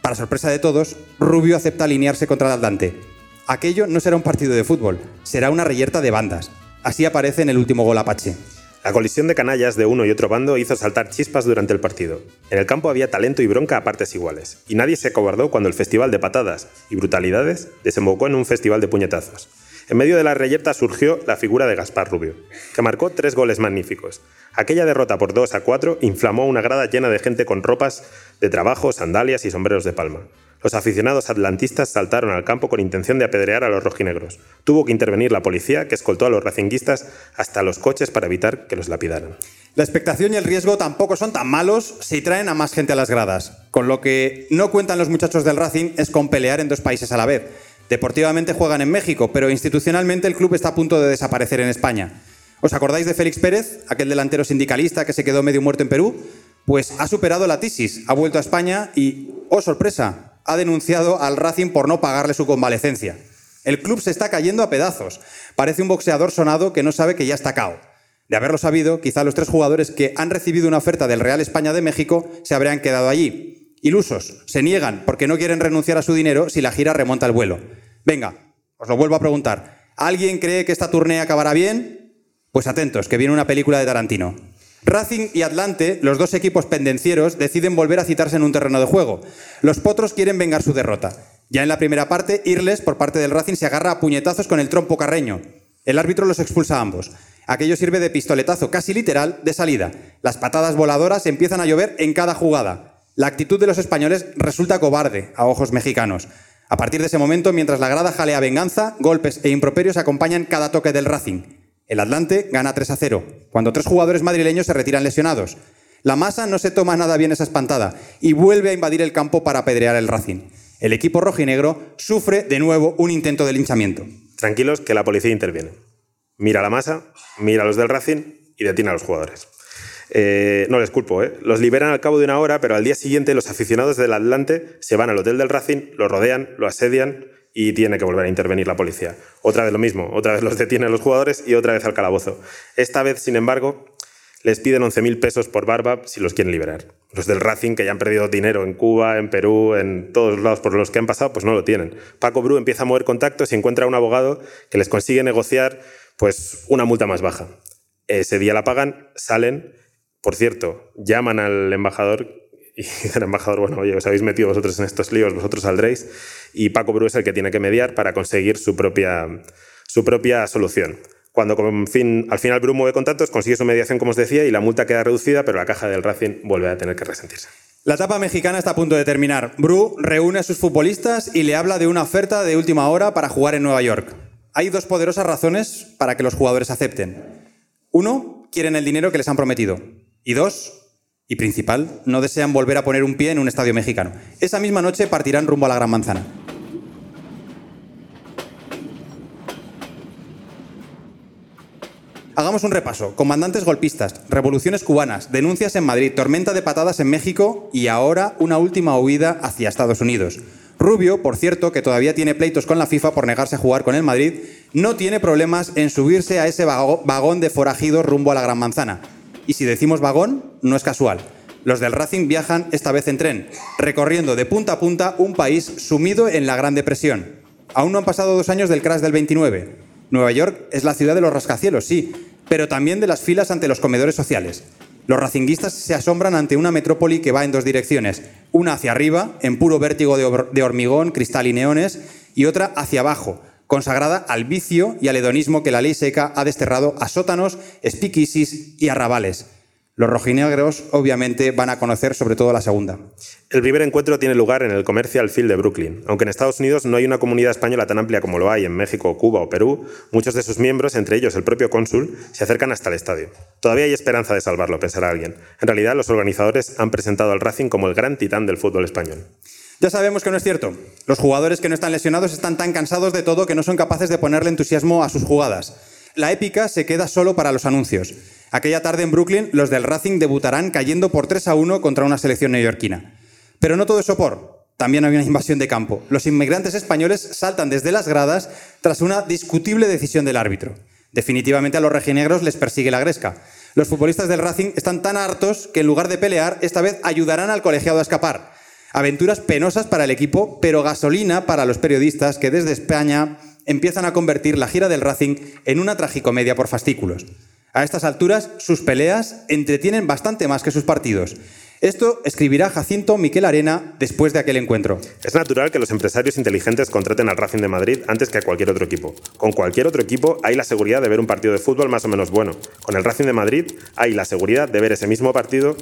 Para sorpresa de todos, Rubio acepta alinearse contra el Atlante. Aquello no será un partido de fútbol, será una reyerta de bandas. Así aparece en el último gol Apache. La colisión de canallas de uno y otro bando hizo saltar chispas durante el partido. En el campo había talento y bronca a partes iguales, y nadie se acobardó cuando el festival de patadas y brutalidades desembocó en un festival de puñetazos. En medio de la reyerta surgió la figura de Gaspar Rubio, que marcó tres goles magníficos. Aquella derrota por 2 a 4 inflamó una grada llena de gente con ropas de trabajo, sandalias y sombreros de palma. Los aficionados atlantistas saltaron al campo con intención de apedrear a los rojinegros. Tuvo que intervenir la policía, que escoltó a los racinguistas hasta los coches para evitar que los lapidaran. La expectación y el riesgo tampoco son tan malos si traen a más gente a las gradas. Con lo que no cuentan los muchachos del Racing es con pelear en dos países a la vez. Deportivamente juegan en México, pero institucionalmente el club está a punto de desaparecer en España. ¿Os acordáis de Félix Pérez, aquel delantero sindicalista que se quedó medio muerto en Perú? Pues ha superado la tisis, ha vuelto a España y, oh sorpresa, ha denunciado al Racing por no pagarle su convalecencia. El club se está cayendo a pedazos. Parece un boxeador sonado que no sabe que ya está cao. De haberlo sabido, quizá los tres jugadores que han recibido una oferta del Real España de México se habrían quedado allí. Ilusos, se niegan porque no quieren renunciar a su dinero si la gira remonta el vuelo. Venga, os lo vuelvo a preguntar. ¿Alguien cree que esta turnea acabará bien? Pues atentos, que viene una película de Tarantino. Racing y Atlante, los dos equipos pendencieros, deciden volver a citarse en un terreno de juego. Los potros quieren vengar su derrota. Ya en la primera parte, Irles, por parte del Racing, se agarra a puñetazos con el trompo carreño. El árbitro los expulsa a ambos. Aquello sirve de pistoletazo casi literal de salida. Las patadas voladoras empiezan a llover en cada jugada. La actitud de los españoles resulta cobarde a ojos mexicanos. A partir de ese momento, mientras la grada jalea venganza, golpes e improperios acompañan cada toque del Racing. El Atlante gana 3 a 0, cuando tres jugadores madrileños se retiran lesionados. La masa no se toma nada bien esa espantada y vuelve a invadir el campo para apedrear el Racing el equipo rojinegro sufre de nuevo un intento de linchamiento. Tranquilos que la policía interviene. Mira la masa, mira a los del Racing y detiene a los jugadores. Eh, no les culpo, ¿eh? los liberan al cabo de una hora, pero al día siguiente los aficionados del Atlante se van al hotel del Racing, lo rodean, lo asedian y tiene que volver a intervenir la policía. Otra vez lo mismo, otra vez los detienen los jugadores y otra vez al calabozo. Esta vez, sin embargo, les piden 11.000 pesos por barba si los quieren liberar. Los del Racing, que ya han perdido dinero en Cuba, en Perú, en todos lados por los que han pasado, pues no lo tienen. Paco Bru empieza a mover contactos y encuentra a un abogado que les consigue negociar pues, una multa más baja. Ese día la pagan, salen. Por cierto, llaman al embajador y el embajador, bueno, oye, os habéis metido vosotros en estos líos, vosotros saldréis. Y Paco Bru es el que tiene que mediar para conseguir su propia, su propia solución. Cuando al final Bru mueve contactos, consigue su mediación, como os decía, y la multa queda reducida, pero la caja del Racing vuelve a tener que resentirse. La etapa mexicana está a punto de terminar. Bru reúne a sus futbolistas y le habla de una oferta de última hora para jugar en Nueva York. Hay dos poderosas razones para que los jugadores acepten. Uno, quieren el dinero que les han prometido. Y dos, y principal, no desean volver a poner un pie en un estadio mexicano. Esa misma noche partirán rumbo a la Gran Manzana. Hagamos un repaso. Comandantes golpistas, revoluciones cubanas, denuncias en Madrid, tormenta de patadas en México y ahora una última huida hacia Estados Unidos. Rubio, por cierto, que todavía tiene pleitos con la FIFA por negarse a jugar con el Madrid, no tiene problemas en subirse a ese vagón de forajidos rumbo a la Gran Manzana. Y si decimos vagón, no es casual. Los del Racing viajan esta vez en tren, recorriendo de punta a punta un país sumido en la Gran Depresión. Aún no han pasado dos años del crash del 29. Nueva York es la ciudad de los rascacielos, sí, pero también de las filas ante los comedores sociales. Los racinguistas se asombran ante una metrópoli que va en dos direcciones, una hacia arriba, en puro vértigo de hormigón, cristal y neones, y otra hacia abajo, consagrada al vicio y al hedonismo que la ley seca ha desterrado a sótanos, espiquisis y arrabales. Los rojinegros, obviamente, van a conocer sobre todo la segunda. El primer encuentro tiene lugar en el Commercial Field de Brooklyn. Aunque en Estados Unidos no hay una comunidad española tan amplia como lo hay en México, Cuba o Perú, muchos de sus miembros, entre ellos el propio cónsul, se acercan hasta el estadio. Todavía hay esperanza de salvarlo, pensará alguien. En realidad, los organizadores han presentado al Racing como el gran titán del fútbol español. Ya sabemos que no es cierto. Los jugadores que no están lesionados están tan cansados de todo que no son capaces de ponerle entusiasmo a sus jugadas. La épica se queda solo para los anuncios. Aquella tarde en Brooklyn, los del Racing debutarán cayendo por 3 a 1 contra una selección neoyorquina. Pero no todo es sopor. También hay una invasión de campo. Los inmigrantes españoles saltan desde las gradas tras una discutible decisión del árbitro. Definitivamente a los rejinegros les persigue la gresca. Los futbolistas del Racing están tan hartos que en lugar de pelear, esta vez ayudarán al colegiado a escapar. Aventuras penosas para el equipo, pero gasolina para los periodistas que desde España empiezan a convertir la gira del Racing en una tragicomedia por fascículos. A estas alturas, sus peleas entretienen bastante más que sus partidos. Esto escribirá Jacinto Miquel Arena después de aquel encuentro. Es natural que los empresarios inteligentes contraten al Racing de Madrid antes que a cualquier otro equipo. Con cualquier otro equipo hay la seguridad de ver un partido de fútbol más o menos bueno. Con el Racing de Madrid hay la seguridad de ver ese mismo partido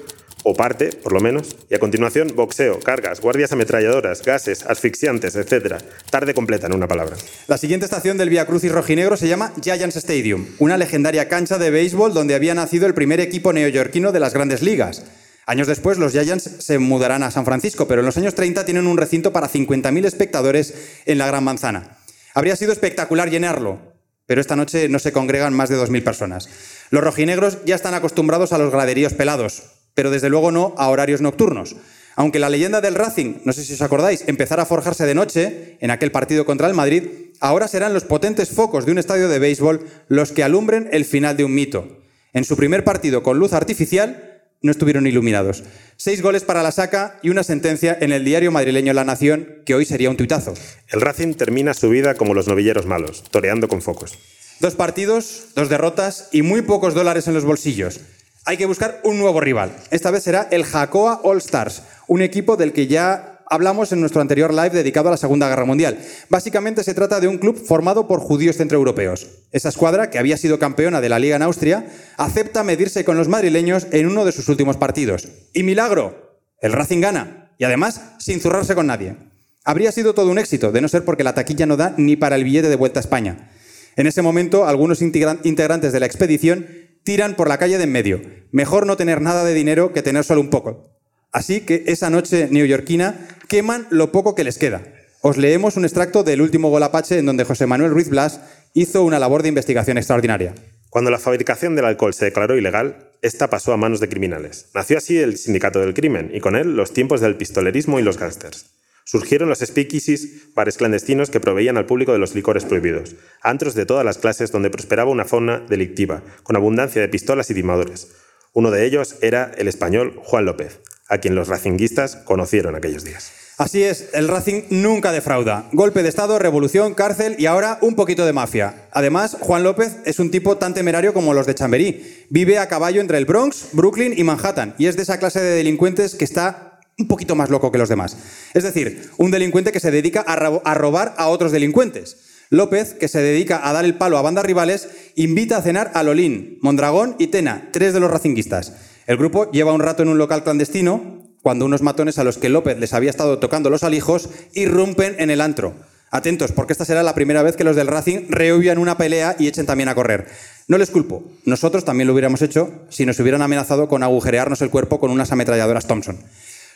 o parte, por lo menos, y a continuación boxeo, cargas, guardias ametralladoras, gases, asfixiantes, etc. Tarde completa, en una palabra. La siguiente estación del Via Crucis rojinegro se llama Giants Stadium, una legendaria cancha de béisbol donde había nacido el primer equipo neoyorquino de las grandes ligas. Años después, los Giants se mudarán a San Francisco, pero en los años 30 tienen un recinto para 50.000 espectadores en la Gran Manzana. Habría sido espectacular llenarlo, pero esta noche no se congregan más de 2.000 personas. Los rojinegros ya están acostumbrados a los graderíos pelados, pero desde luego no a horarios nocturnos. Aunque la leyenda del Racing, no sé si os acordáis, empezara a forjarse de noche en aquel partido contra el Madrid, ahora serán los potentes focos de un estadio de béisbol los que alumbren el final de un mito. En su primer partido con luz artificial, no estuvieron iluminados. Seis goles para la saca y una sentencia en el diario madrileño La Nación, que hoy sería un tuitazo. El Racing termina su vida como los novilleros malos, toreando con focos. Dos partidos, dos derrotas y muy pocos dólares en los bolsillos. Hay que buscar un nuevo rival. Esta vez será el Jacoa All Stars, un equipo del que ya hablamos en nuestro anterior live dedicado a la Segunda Guerra Mundial. Básicamente se trata de un club formado por judíos centroeuropeos. Esa escuadra, que había sido campeona de la Liga en Austria, acepta medirse con los madrileños en uno de sus últimos partidos. Y milagro, el Racing gana, y además sin zurrarse con nadie. Habría sido todo un éxito, de no ser porque la taquilla no da ni para el billete de vuelta a España. En ese momento, algunos integrantes de la expedición tiran por la calle de en medio. Mejor no tener nada de dinero que tener solo un poco. Así que esa noche neoyorquina queman lo poco que les queda. Os leemos un extracto del último gol Apache en donde José Manuel Ruiz Blas hizo una labor de investigación extraordinaria. Cuando la fabricación del alcohol se declaró ilegal, esta pasó a manos de criminales. Nació así el sindicato del crimen y con él los tiempos del pistolerismo y los gángsters. Surgieron los speakeasies, bares clandestinos que proveían al público de los licores prohibidos, antros de todas las clases donde prosperaba una fauna delictiva, con abundancia de pistolas y timadores. Uno de ellos era el español Juan López, a quien los racinguistas conocieron aquellos días. Así es, el Racing nunca defrauda. Golpe de Estado, revolución, cárcel y ahora un poquito de mafia. Además, Juan López es un tipo tan temerario como los de Chamberí. Vive a caballo entre el Bronx, Brooklyn y Manhattan y es de esa clase de delincuentes que está un poquito más loco que los demás. Es decir, un delincuente que se dedica a, robar a otros delincuentes. López, que se dedica a dar el palo a bandas rivales, invita a cenar a Lolín, Mondragón y Tena, tres de los racinguistas. El grupo lleva un rato en un local clandestino cuando unos matones a los que López les había estado tocando los alijos irrumpen en el antro. Atentos, porque esta será la primera vez que los del Racing rehuyan una pelea y echen también a correr. No les culpo, nosotros también lo hubiéramos hecho si nos hubieran amenazado con agujerearnos el cuerpo con unas ametralladoras Thompson.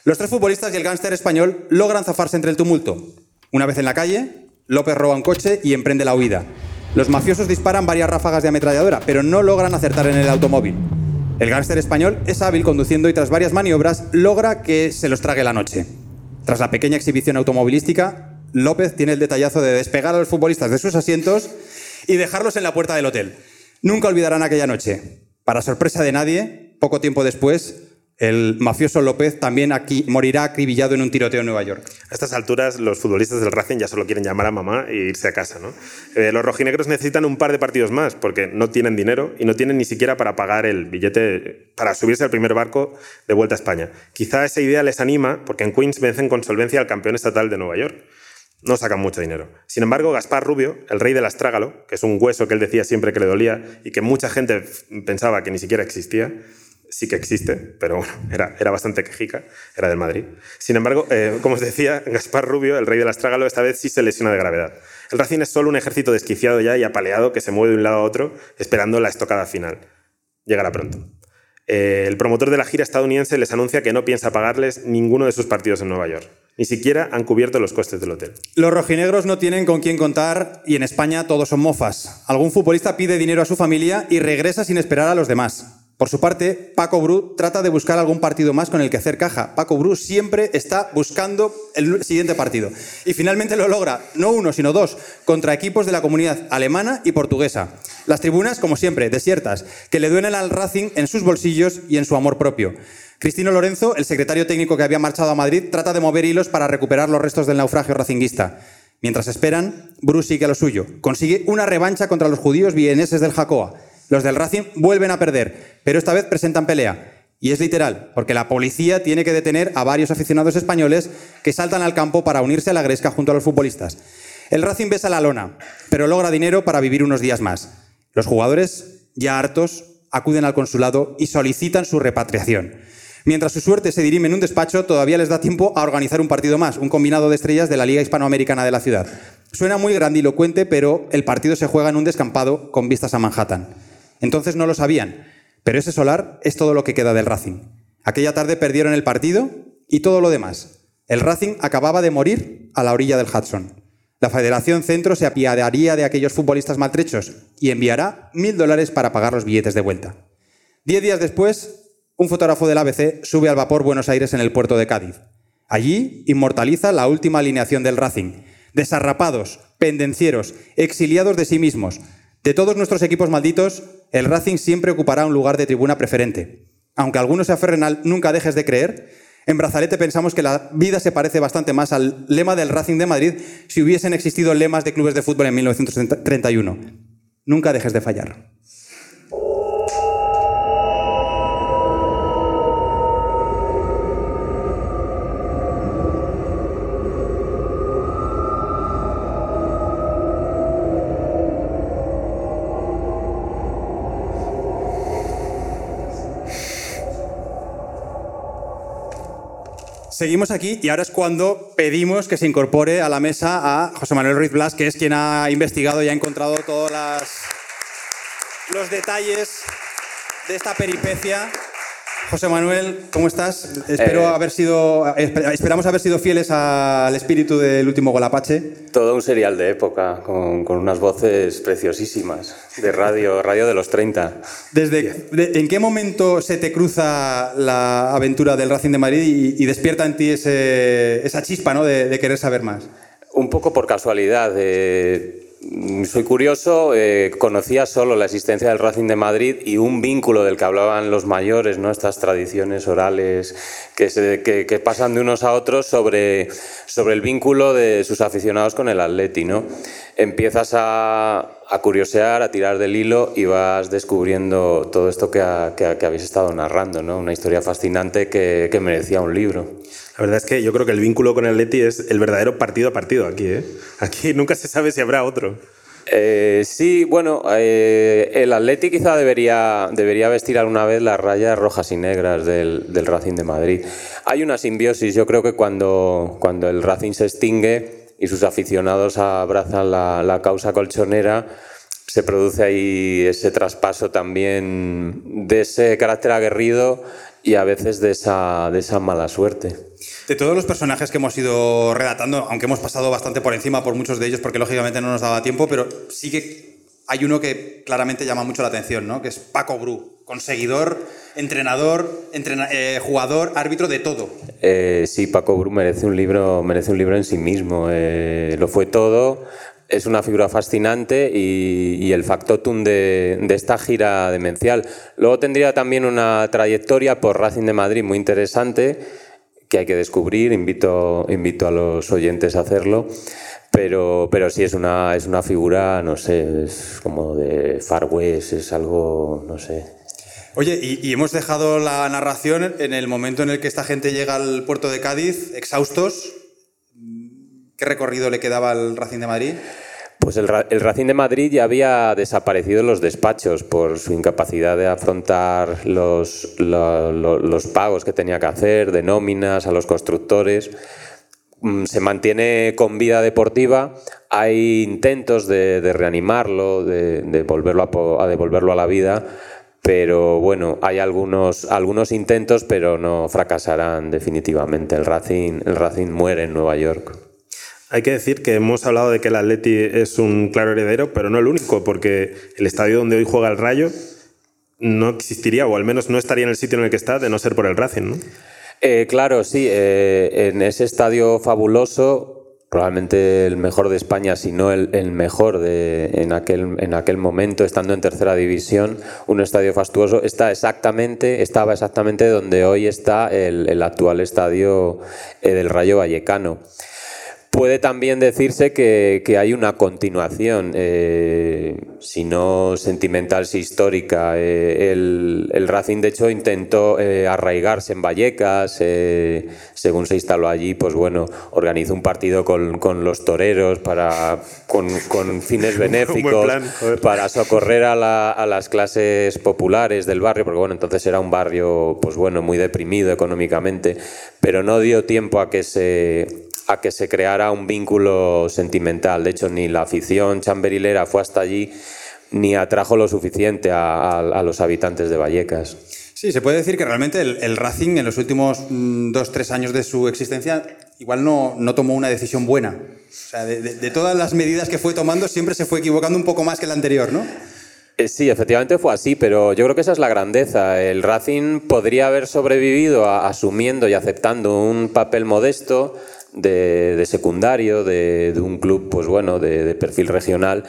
Los tres futbolistas y el gángster español logran zafarse entre el tumulto. Una vez en la calle, López roba un coche y emprende la huida. Los mafiosos disparan varias ráfagas de ametralladora, pero no logran acertar en el automóvil. El gángster español es hábil conduciendo y tras varias maniobras logra que se los trague la noche. Tras la pequeña exhibición automovilística, López tiene el detallazo de despegar a los futbolistas de sus asientos y dejarlos en la puerta del hotel. Nunca olvidarán aquella noche. Para sorpresa de nadie, poco tiempo después, el mafioso López también aquí morirá acribillado en un tiroteo en Nueva York. A estas alturas, los futbolistas del Racing ya solo quieren llamar a mamá e irse a casa. ¿no? Eh, los rojinegros necesitan un par de partidos más porque no tienen dinero y no tienen ni siquiera para pagar el billete para subirse al primer barco de vuelta a España. Quizá esa idea les anima porque en Queens vencen con solvencia al campeón estatal de Nueva York. No sacan mucho dinero. Sin embargo, Gaspar Rubio, el rey del astrágalo, que es un hueso que él decía siempre que le dolía y que mucha gente pensaba que ni siquiera existía, sí que existe, pero bueno, era, era bastante quejica, era del Madrid. Sin embargo, eh, como os decía, Gaspar Rubio, el rey del astrágalo, esta vez sí se lesiona de gravedad. El Racing es solo un ejército desquiciado ya y apaleado que se mueve de un lado a otro esperando la estocada final. Llegará pronto. Eh, el promotor de la gira estadounidense les anuncia que no piensa pagarles ninguno de sus partidos en Nueva York. Ni siquiera han cubierto los costes del hotel. Los rojinegros no tienen con quién contar y en España todos son mofas. Algún futbolista pide dinero a su familia y regresa sin esperar a los demás. Por su parte, Paco Bru trata de buscar algún partido más con el que hacer caja. Paco Bru siempre está buscando el siguiente partido. Y finalmente lo logra, no uno, sino dos, contra equipos de la comunidad alemana y portuguesa. Las tribunas, como siempre, desiertas, que le duelen al Racing en sus bolsillos y en su amor propio. Cristino Lorenzo, el secretario técnico que había marchado a Madrid, trata de mover hilos para recuperar los restos del naufragio racinguista. Mientras esperan, Bru sigue a lo suyo. Consigue una revancha contra los judíos vieneses del Jacoa. Los del Racing vuelven a perder, pero esta vez presentan pelea. Y es literal, porque la policía tiene que detener a varios aficionados españoles que saltan al campo para unirse a la gresca junto a los futbolistas. El Racing besa la lona, pero logra dinero para vivir unos días más. Los jugadores, ya hartos, acuden al consulado y solicitan su repatriación. Mientras su suerte se dirime en un despacho, todavía les da tiempo a organizar un partido más, un combinado de estrellas de la Liga Hispanoamericana de la ciudad. Suena muy grandilocuente, pero el partido se juega en un descampado con vistas a Manhattan. Entonces no lo sabían, pero ese solar es todo lo que queda del Racing. Aquella tarde perdieron el partido y todo lo demás. El Racing acababa de morir a la orilla del Hudson. La Federación Centro se apiadaría de aquellos futbolistas maltrechos y enviará mil dólares para pagar los billetes de vuelta. Diez días después, un fotógrafo del ABC sube al vapor Buenos Aires en el puerto de Cádiz. Allí inmortaliza la última alineación del Racing. Desarrapados, pendencieros, exiliados de sí mismos. De todos nuestros equipos malditos, el Racing siempre ocupará un lugar de tribuna preferente. Aunque algunos se aferren al nunca dejes de creer, en Brazalete pensamos que la vida se parece bastante más al lema del Racing de Madrid si hubiesen existido lemas de clubes de fútbol en 1931. Nunca dejes de fallar. Seguimos aquí y ahora es cuando pedimos que se incorpore a la mesa a José Manuel Ruiz Blas, que es quien ha investigado y ha encontrado todos los detalles de esta peripecia José Manuel, ¿cómo estás? Espero eh, haber sido, esperamos haber sido fieles al espíritu del último Golapache. Todo un serial de época, con, unas voces preciosísimas, de radio, radio de los 30. Desde, ¿En qué momento se te cruza la aventura del Racing de Madrid y, despierta en ti esa chispa ¿no? de, querer saber más? Un poco por casualidad. Mm, soy curioso, eh, conocía solo la existencia del Racing de Madrid y un vínculo del que hablaban los mayores, ¿no? estas tradiciones orales que, se, que, pasan de unos a otros sobre, sobre el vínculo de sus aficionados con el Atleti. Empiezas a, a curiosear, a tirar del hilo y vas descubriendo todo esto que, que, habéis estado narrando, ¿no? una historia fascinante que, que merecía un libro. La verdad es que yo creo que el vínculo con el Atleti es el verdadero partido a partido aquí. ¿eh? Aquí nunca se sabe si habrá otro. Eh, sí, bueno, eh, el Atleti quizá debería, debería vestir alguna vez las rayas rojas y negras del, del, Racing de Madrid. Hay una simbiosis, yo creo que cuando, cuando el Racing se extingue y sus aficionados abrazan la, la causa colchonera, se produce ahí ese traspaso también de ese carácter aguerrido y a veces de esa, de esa mala suerte. De todos los personajes que hemos ido relatando, aunque hemos pasado bastante por encima por muchos de ellos, porque lógicamente no nos daba tiempo, pero sí que hay uno que claramente llama mucho la atención, ¿no? que es Paco Bru, conseguidor, entrenador, eh, jugador, árbitro de todo. Eh, sí, Paco Bru merece un libro, merece un libro en sí mismo. Eh, lo fue todo es una figura fascinante y, el factotum de, de, esta gira demencial. Luego tendría también una trayectoria por Racing de Madrid muy interesante que hay que descubrir, invito, invito a los oyentes a hacerlo. Pero, pero sí es una, es una figura, no sé, es como de Far West, es algo, no sé. Oye, y, y, hemos dejado la narración en el momento en el que esta gente llega al puerto de Cádiz, exhaustos. ¿Qué recorrido le quedaba al Racing de Madrid? Pues el, Racing de Madrid ya había desaparecido los despachos por su incapacidad de afrontar los, los, pagos que tenía que hacer, de nóminas a los constructores. Mm, se mantiene con vida deportiva, hay intentos de, reanimarlo, de, volverlo a, devolverlo a la vida, pero bueno, hay algunos, algunos intentos, pero no fracasarán definitivamente. El Racing, el Racing muere en Nueva York. Hay que decir que hemos hablado de que el Atleti es un claro heredero, pero no el único, porque el estadio donde hoy juega el Rayo no existiría, o al menos no estaría en el sitio en el que está, de no ser por el Racing, ¿no? Eh, claro, sí. Eh, en ese estadio fabuloso, probablemente el mejor de España, si no el, mejor de, en, aquel, en aquel momento, estando en tercera división, un estadio fastuoso, está exactamente, estaba exactamente donde hoy está el, actual estadio eh, del Rayo Vallecano. Puede también decirse que, hay una continuación, eh, si no sentimental, si histórica. Eh, el, Racing, de hecho, intentó eh, arraigarse en Vallecas. según se instaló allí, pues bueno, organizó un partido con, los toreros para, con, fines benéficos para socorrer a, a, las clases populares del barrio, porque bueno, entonces era un barrio, pues bueno, muy deprimido económicamente, pero no dio tiempo a que se a que se creara un vínculo sentimental. De hecho, ni la afición chamberilera fue hasta allí, ni atrajo lo suficiente a, los habitantes de Vallecas. Sí, se puede decir que realmente el, Racing en los últimos mm, dos, tres años de su existencia igual no, no tomó una decisión buena. O sea, de, todas las medidas que fue tomando siempre se fue equivocando un poco más que la anterior, ¿no? Eh, sí, efectivamente fue así, pero yo creo que esa es la grandeza. El Racing podría haber sobrevivido asumiendo y aceptando un papel modesto de, secundario, de, un club, pues bueno, de perfil regional,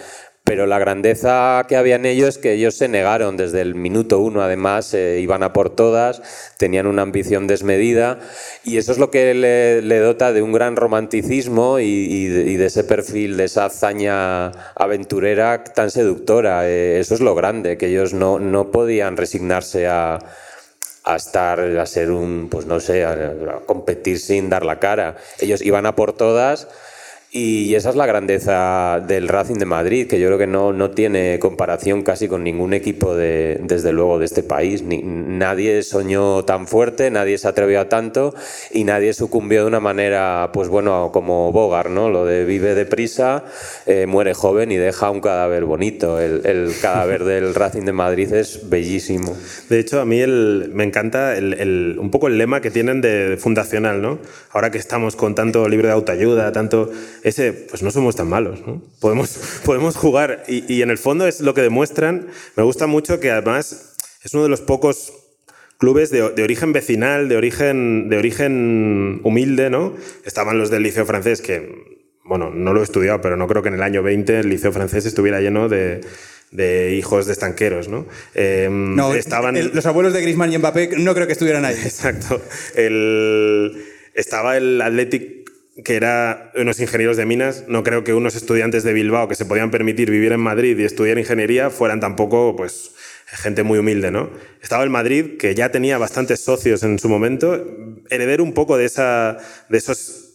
pero la grandeza que había en ellos es que ellos se negaron desde el minuto uno, además, eh, iban a por todas, tenían una ambición desmedida y eso es lo que le, dota de un gran romanticismo y, de, ese perfil, de esa hazaña aventurera tan seductora. Eh, eso es lo grande, que ellos no, no podían resignarse a, a estar, a ser un, pues no sé, a competir sin dar la cara. Ellos iban a por todas y esa es la grandeza del Racing de Madrid, que yo creo que no, no tiene comparación casi con ningún equipo de, desde luego de este país. Ni, nadie soñó tan fuerte, nadie se atrevió a tanto y nadie sucumbió de una manera, pues bueno, como Bogar, ¿no? Lo de vive deprisa, eh, muere joven y deja un cadáver bonito. El, el, cadáver del Racing de Madrid es bellísimo. De hecho, a mí el, me encanta el, el, un poco el lema que tienen de fundacional, ¿no? Ahora que estamos con tanto libro de autoayuda, tanto ese, pues no somos tan malos, ¿no? Podemos, podemos jugar y, y en el fondo es lo que demuestran. Me gusta mucho que además es uno de los pocos clubes de, de, origen vecinal, de origen, de origen humilde, ¿no? Estaban los del Liceo Francés, que, bueno, no lo he estudiado, pero no creo que en el año 20 el Liceo Francés estuviera lleno de, de hijos de estanqueros, ¿no? Eh, no estaban... los abuelos de Griezmann y Mbappé no creo que estuvieran ahí. Exacto. El, estaba el Athletic que era unos ingenieros de minas. No creo que unos estudiantes de Bilbao que se podían permitir vivir en Madrid y estudiar ingeniería fueran tampoco, pues, gente muy humilde, ¿no? Estaba el Madrid, que ya tenía bastantes socios en su momento, heredero un poco de, esa, de esos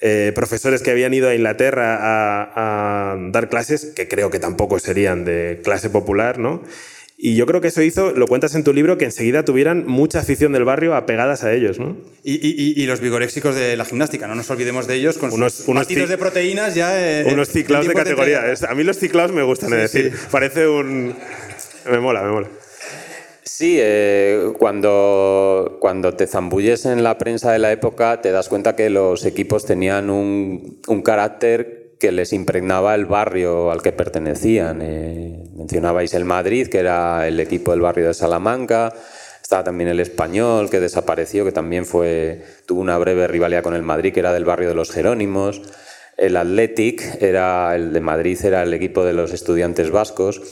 eh, profesores que habían ido a Inglaterra a, a, dar clases, que creo que tampoco serían de clase popular, ¿no? Y yo creo que eso hizo, lo cuentas en tu libro, que enseguida tuvieran mucha afición del barrio apegadas a ellos, ¿no? Y, y, y los vigoréxicos de la gimnástica, no nos olvidemos de ellos, con unos, unos de proteínas ya... Eh, unos ciclados de categoría. a mí los ciclados me gustan, es decir, parece un... Me mola, me mola. Sí, eh, cuando, cuando te zambulles en la prensa de la época te das cuenta que los equipos tenían un, un carácter que les impregnaba el barrio al que pertenecían. Eh, mencionabais el Madrid, que era el equipo del barrio de Salamanca. Estaba también el Español, que desapareció, que también fue, tuvo una breve rivalidad con el Madrid, que era del barrio de los Jerónimos. El Athletic, era, el de Madrid, era el equipo de los estudiantes vascos.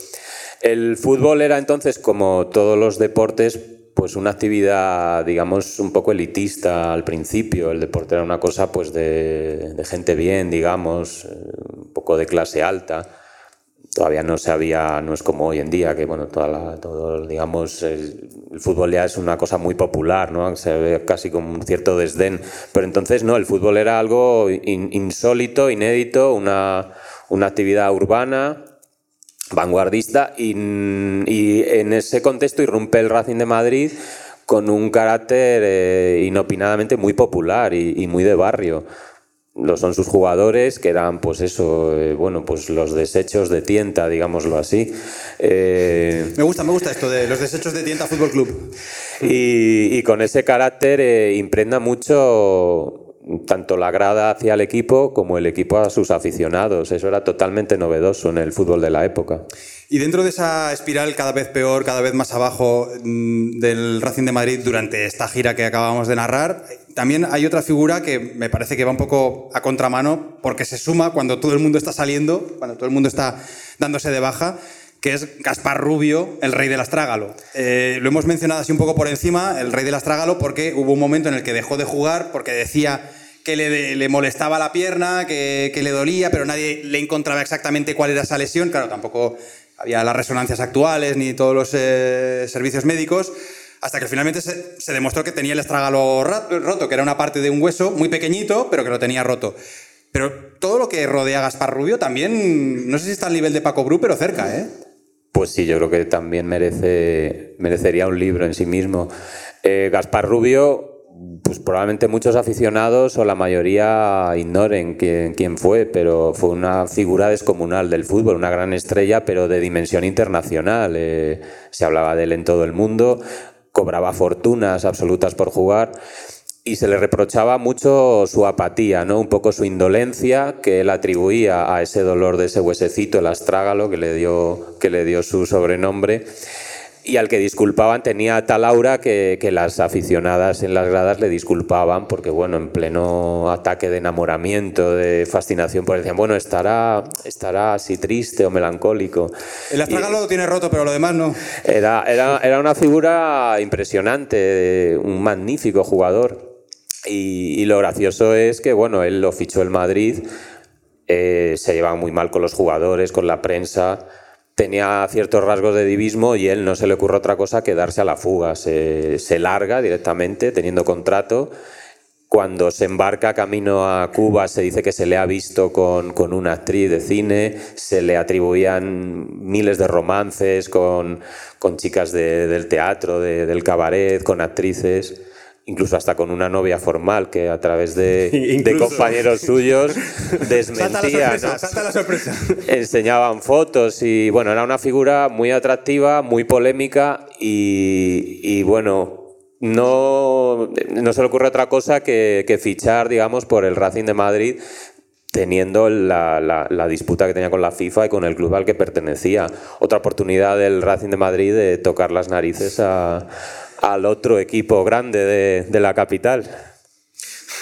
El fútbol era entonces, como todos los deportes, pues una actividad, digamos, un poco elitista al principio. El deporte era una cosa pues de, gente bien, digamos, eh, un poco de clase alta. Todavía no se había, no es como hoy en día, que bueno, toda todo, digamos, el, fútbol ya es una cosa muy popular, ¿no? Se ve casi con un cierto desdén. Pero entonces no, el fútbol era algo insólito, inédito, una, una actividad urbana vanguardista y, en ese contexto irrumpe el Racing de Madrid con un carácter eh, inopinadamente muy popular y, muy de barrio. Lo son sus jugadores, que eran, pues eso, eh, bueno, pues los desechos de tienta, digámoslo así. Eh, me gusta, me gusta esto de los desechos de tienta Fútbol Club. Y, y con ese carácter impregna mucho tanto la grada hacia el equipo como el equipo a sus aficionados. Eso era totalmente novedoso en el fútbol de la época. Y dentro de esa espiral cada vez peor, cada vez más abajo mm, del Racing de Madrid durante esta gira que acabamos de narrar, también hay otra figura que me parece que va un poco a contramano porque se suma cuando todo el mundo está saliendo, cuando todo el mundo está dándose de baja, que es Gaspar Rubio, el rey del astrágalo. Eh, lo hemos mencionado así un poco por encima, el rey del astrágalo, porque hubo un momento en el que dejó de jugar porque decía que le, molestaba la pierna, que, le dolía, pero nadie le encontraba exactamente cuál era esa lesión. Claro, tampoco había las resonancias actuales ni todos los eh, servicios médicos, hasta que finalmente se, demostró que tenía el astrágalo roto, que era una parte de un hueso muy pequeñito, pero que lo tenía roto. Pero todo lo que rodea a Gaspar Rubio también, no sé si está al nivel de Paco Bru, pero cerca, ¿eh? Pues sí, yo creo que también merece, merecería un libro en sí mismo. Eh, Gaspar Rubio, pues probablemente muchos aficionados o la mayoría ignoren quién, fue, pero fue una figura descomunal del fútbol, una gran estrella, pero de dimensión internacional. Eh, se hablaba de él en todo el mundo, cobraba fortunas absolutas por jugar y se le reprochaba mucho su apatía, ¿no? un poco su indolencia que él atribuía a ese dolor de ese huesecito, el astrágalo, que le dio, que le dio su sobrenombre. y al que disculpaban tenía tal aura que, que, las aficionadas en las gradas le disculpaban porque, bueno, en pleno ataque de enamoramiento, de fascinación, pues decían, bueno, estará, estará así triste o melancólico. El astragalo lo tiene roto, pero lo demás no. Era, era, era una figura impresionante, un magnífico jugador. Y, lo gracioso es que, bueno, él lo fichó el Madrid, eh, se llevaba muy mal con los jugadores, con la prensa tenía ciertos rasgos de divismo y él no se le ocurre otra cosa que darse a la fuga. Se, larga directamente, teniendo contrato. Cuando se embarca camino a Cuba se dice que se le ha visto con, con una actriz de cine, se le atribuían miles de romances con, con chicas de, del teatro, de, del cabaret, con actrices incluso hasta con una novia formal que a través de, de compañeros suyos desmentía. Salta la sorpresa, ¿no? salta la sorpresa. Enseñaban fotos y bueno, era una figura muy atractiva, muy polémica y, y bueno, no, no se le ocurre otra cosa que, que, fichar, digamos, por el Racing de Madrid teniendo la, la, la, disputa que tenía con la FIFA y con el club al que pertenecía. Otra oportunidad del Racing de Madrid de tocar las narices a, al otro equipo grande de, de la capital.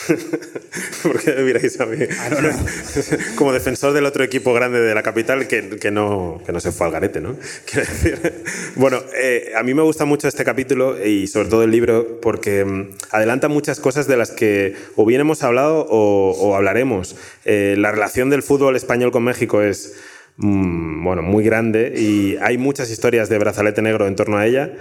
¿Por qué me miráis a mí? Ah, no, no. Como defensor del otro equipo grande de la capital que, que, no, que no se fue al garete, ¿no? Quiero decir. Bueno, eh, a mí me gusta mucho este capítulo y sobre todo el libro porque mm, adelanta muchas cosas de las que o bien hemos hablado o, o hablaremos. Eh, la relación del fútbol español con México es mm, bueno, muy grande y hay muchas historias de brazalete negro en torno a ella,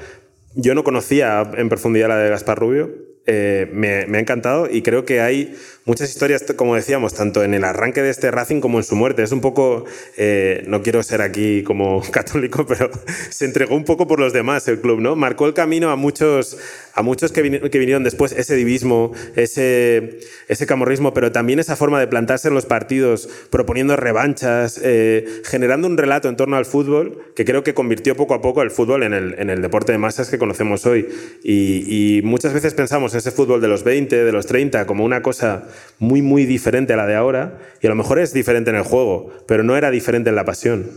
yo no conocía en profundidad la de Gaspar Rubio, eh, me, ha encantado y creo que hay muchas historias, como decíamos, tanto en el arranque de este Racing como en su muerte. Es un poco, eh, no quiero ser aquí como católico, pero se entregó un poco por los demás el club, ¿no? Marcó el camino a muchos, a muchos que, vin que vinieron después, ese divismo, ese, ese camorrismo, pero también esa forma de plantarse en los partidos, proponiendo revanchas, eh, generando un relato en torno al fútbol que creo que convirtió poco a poco el fútbol en el, en deporte de masas que conocemos hoy. Y, y muchas veces pensamos ese fútbol de los 20, de los 30, como una cosa muy, muy diferente a la de ahora, y a lo mejor es diferente en el juego, pero no era diferente en la pasión.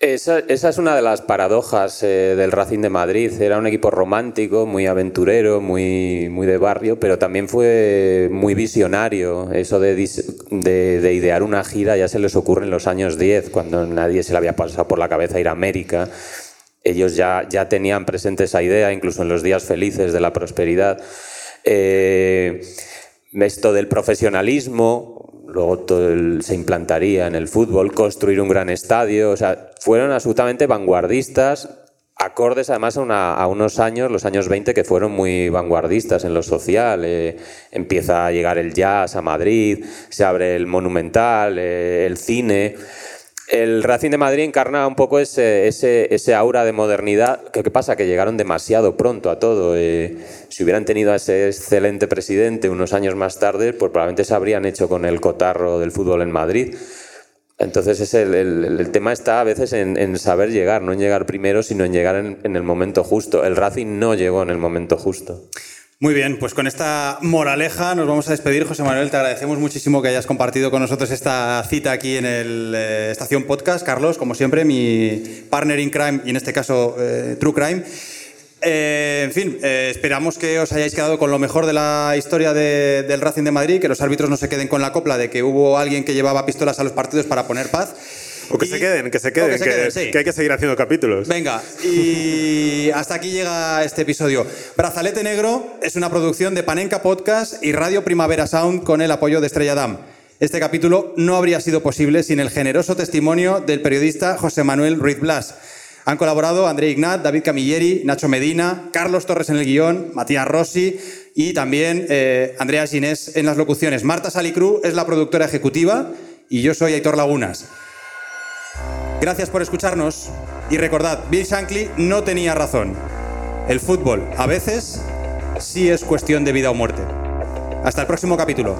Esa, esa es una de las paradojas eh, del Racing de Madrid. Era un equipo romántico, muy aventurero, muy, muy de barrio, pero también fue muy visionario. Eso de, de, de idear una gira ya se les ocurre en los años 10, cuando nadie se le había pasado por la cabeza ir a América ellos ya, ya tenían presente esa idea, incluso en los días felices de la prosperidad. Eh, esto del profesionalismo, luego todo el, se implantaría en el fútbol, construir un gran estadio, o sea, fueron absolutamente vanguardistas, acordes además a, una, a, unos años, los años 20, que fueron muy vanguardistas en lo social. Eh, empieza a llegar el jazz a Madrid, se abre el monumental, eh, el cine el Racing de Madrid encarna un poco ese, aura de modernidad. ¿Qué, ¿Qué, pasa? Que llegaron demasiado pronto a todo. Eh, si hubieran tenido a ese excelente presidente unos años más tarde, pues probablemente se habrían hecho con el cotarro del fútbol en Madrid. Entonces es el, tema está a veces en, saber llegar, no en llegar primero, sino en llegar en el momento justo. El Racing no llegó en el momento justo. Muy bien, pues con esta moraleja nos vamos a despedir. José Manuel, te agradecemos muchísimo que hayas compartido con nosotros esta cita aquí en el eh, Estación Podcast. Carlos, como siempre, mi partner in crime y en este caso eh, True Crime. Eh, en fin, esperamos que os hayáis quedado con lo mejor de la historia de, del Racing de Madrid, que los árbitros no se queden con la copla de que hubo alguien que llevaba pistolas a los partidos para poner paz. O que y, se queden, que se queden, que, se queden, que, sí. que, hay que seguir haciendo capítulos. Venga, y hasta aquí llega este episodio. Brazalete Negro es una producción de Panenka Podcast y Radio Primavera Sound con el apoyo de Estrella Damm. Este capítulo no habría sido posible sin el generoso testimonio del periodista José Manuel Ruiz Blas. Han colaborado André Ignat, David Camilleri, Nacho Medina, Carlos Torres en el guion, Matías Rossi y también eh, Andrea Ginés en las locuciones. Marta Salicru es la productora ejecutiva y yo soy Aitor Lagunas. Gracias por escucharnos y recordad, Bill Shankly no tenía razón. El fútbol a veces sí es cuestión de vida o muerte. Hasta el próximo capítulo.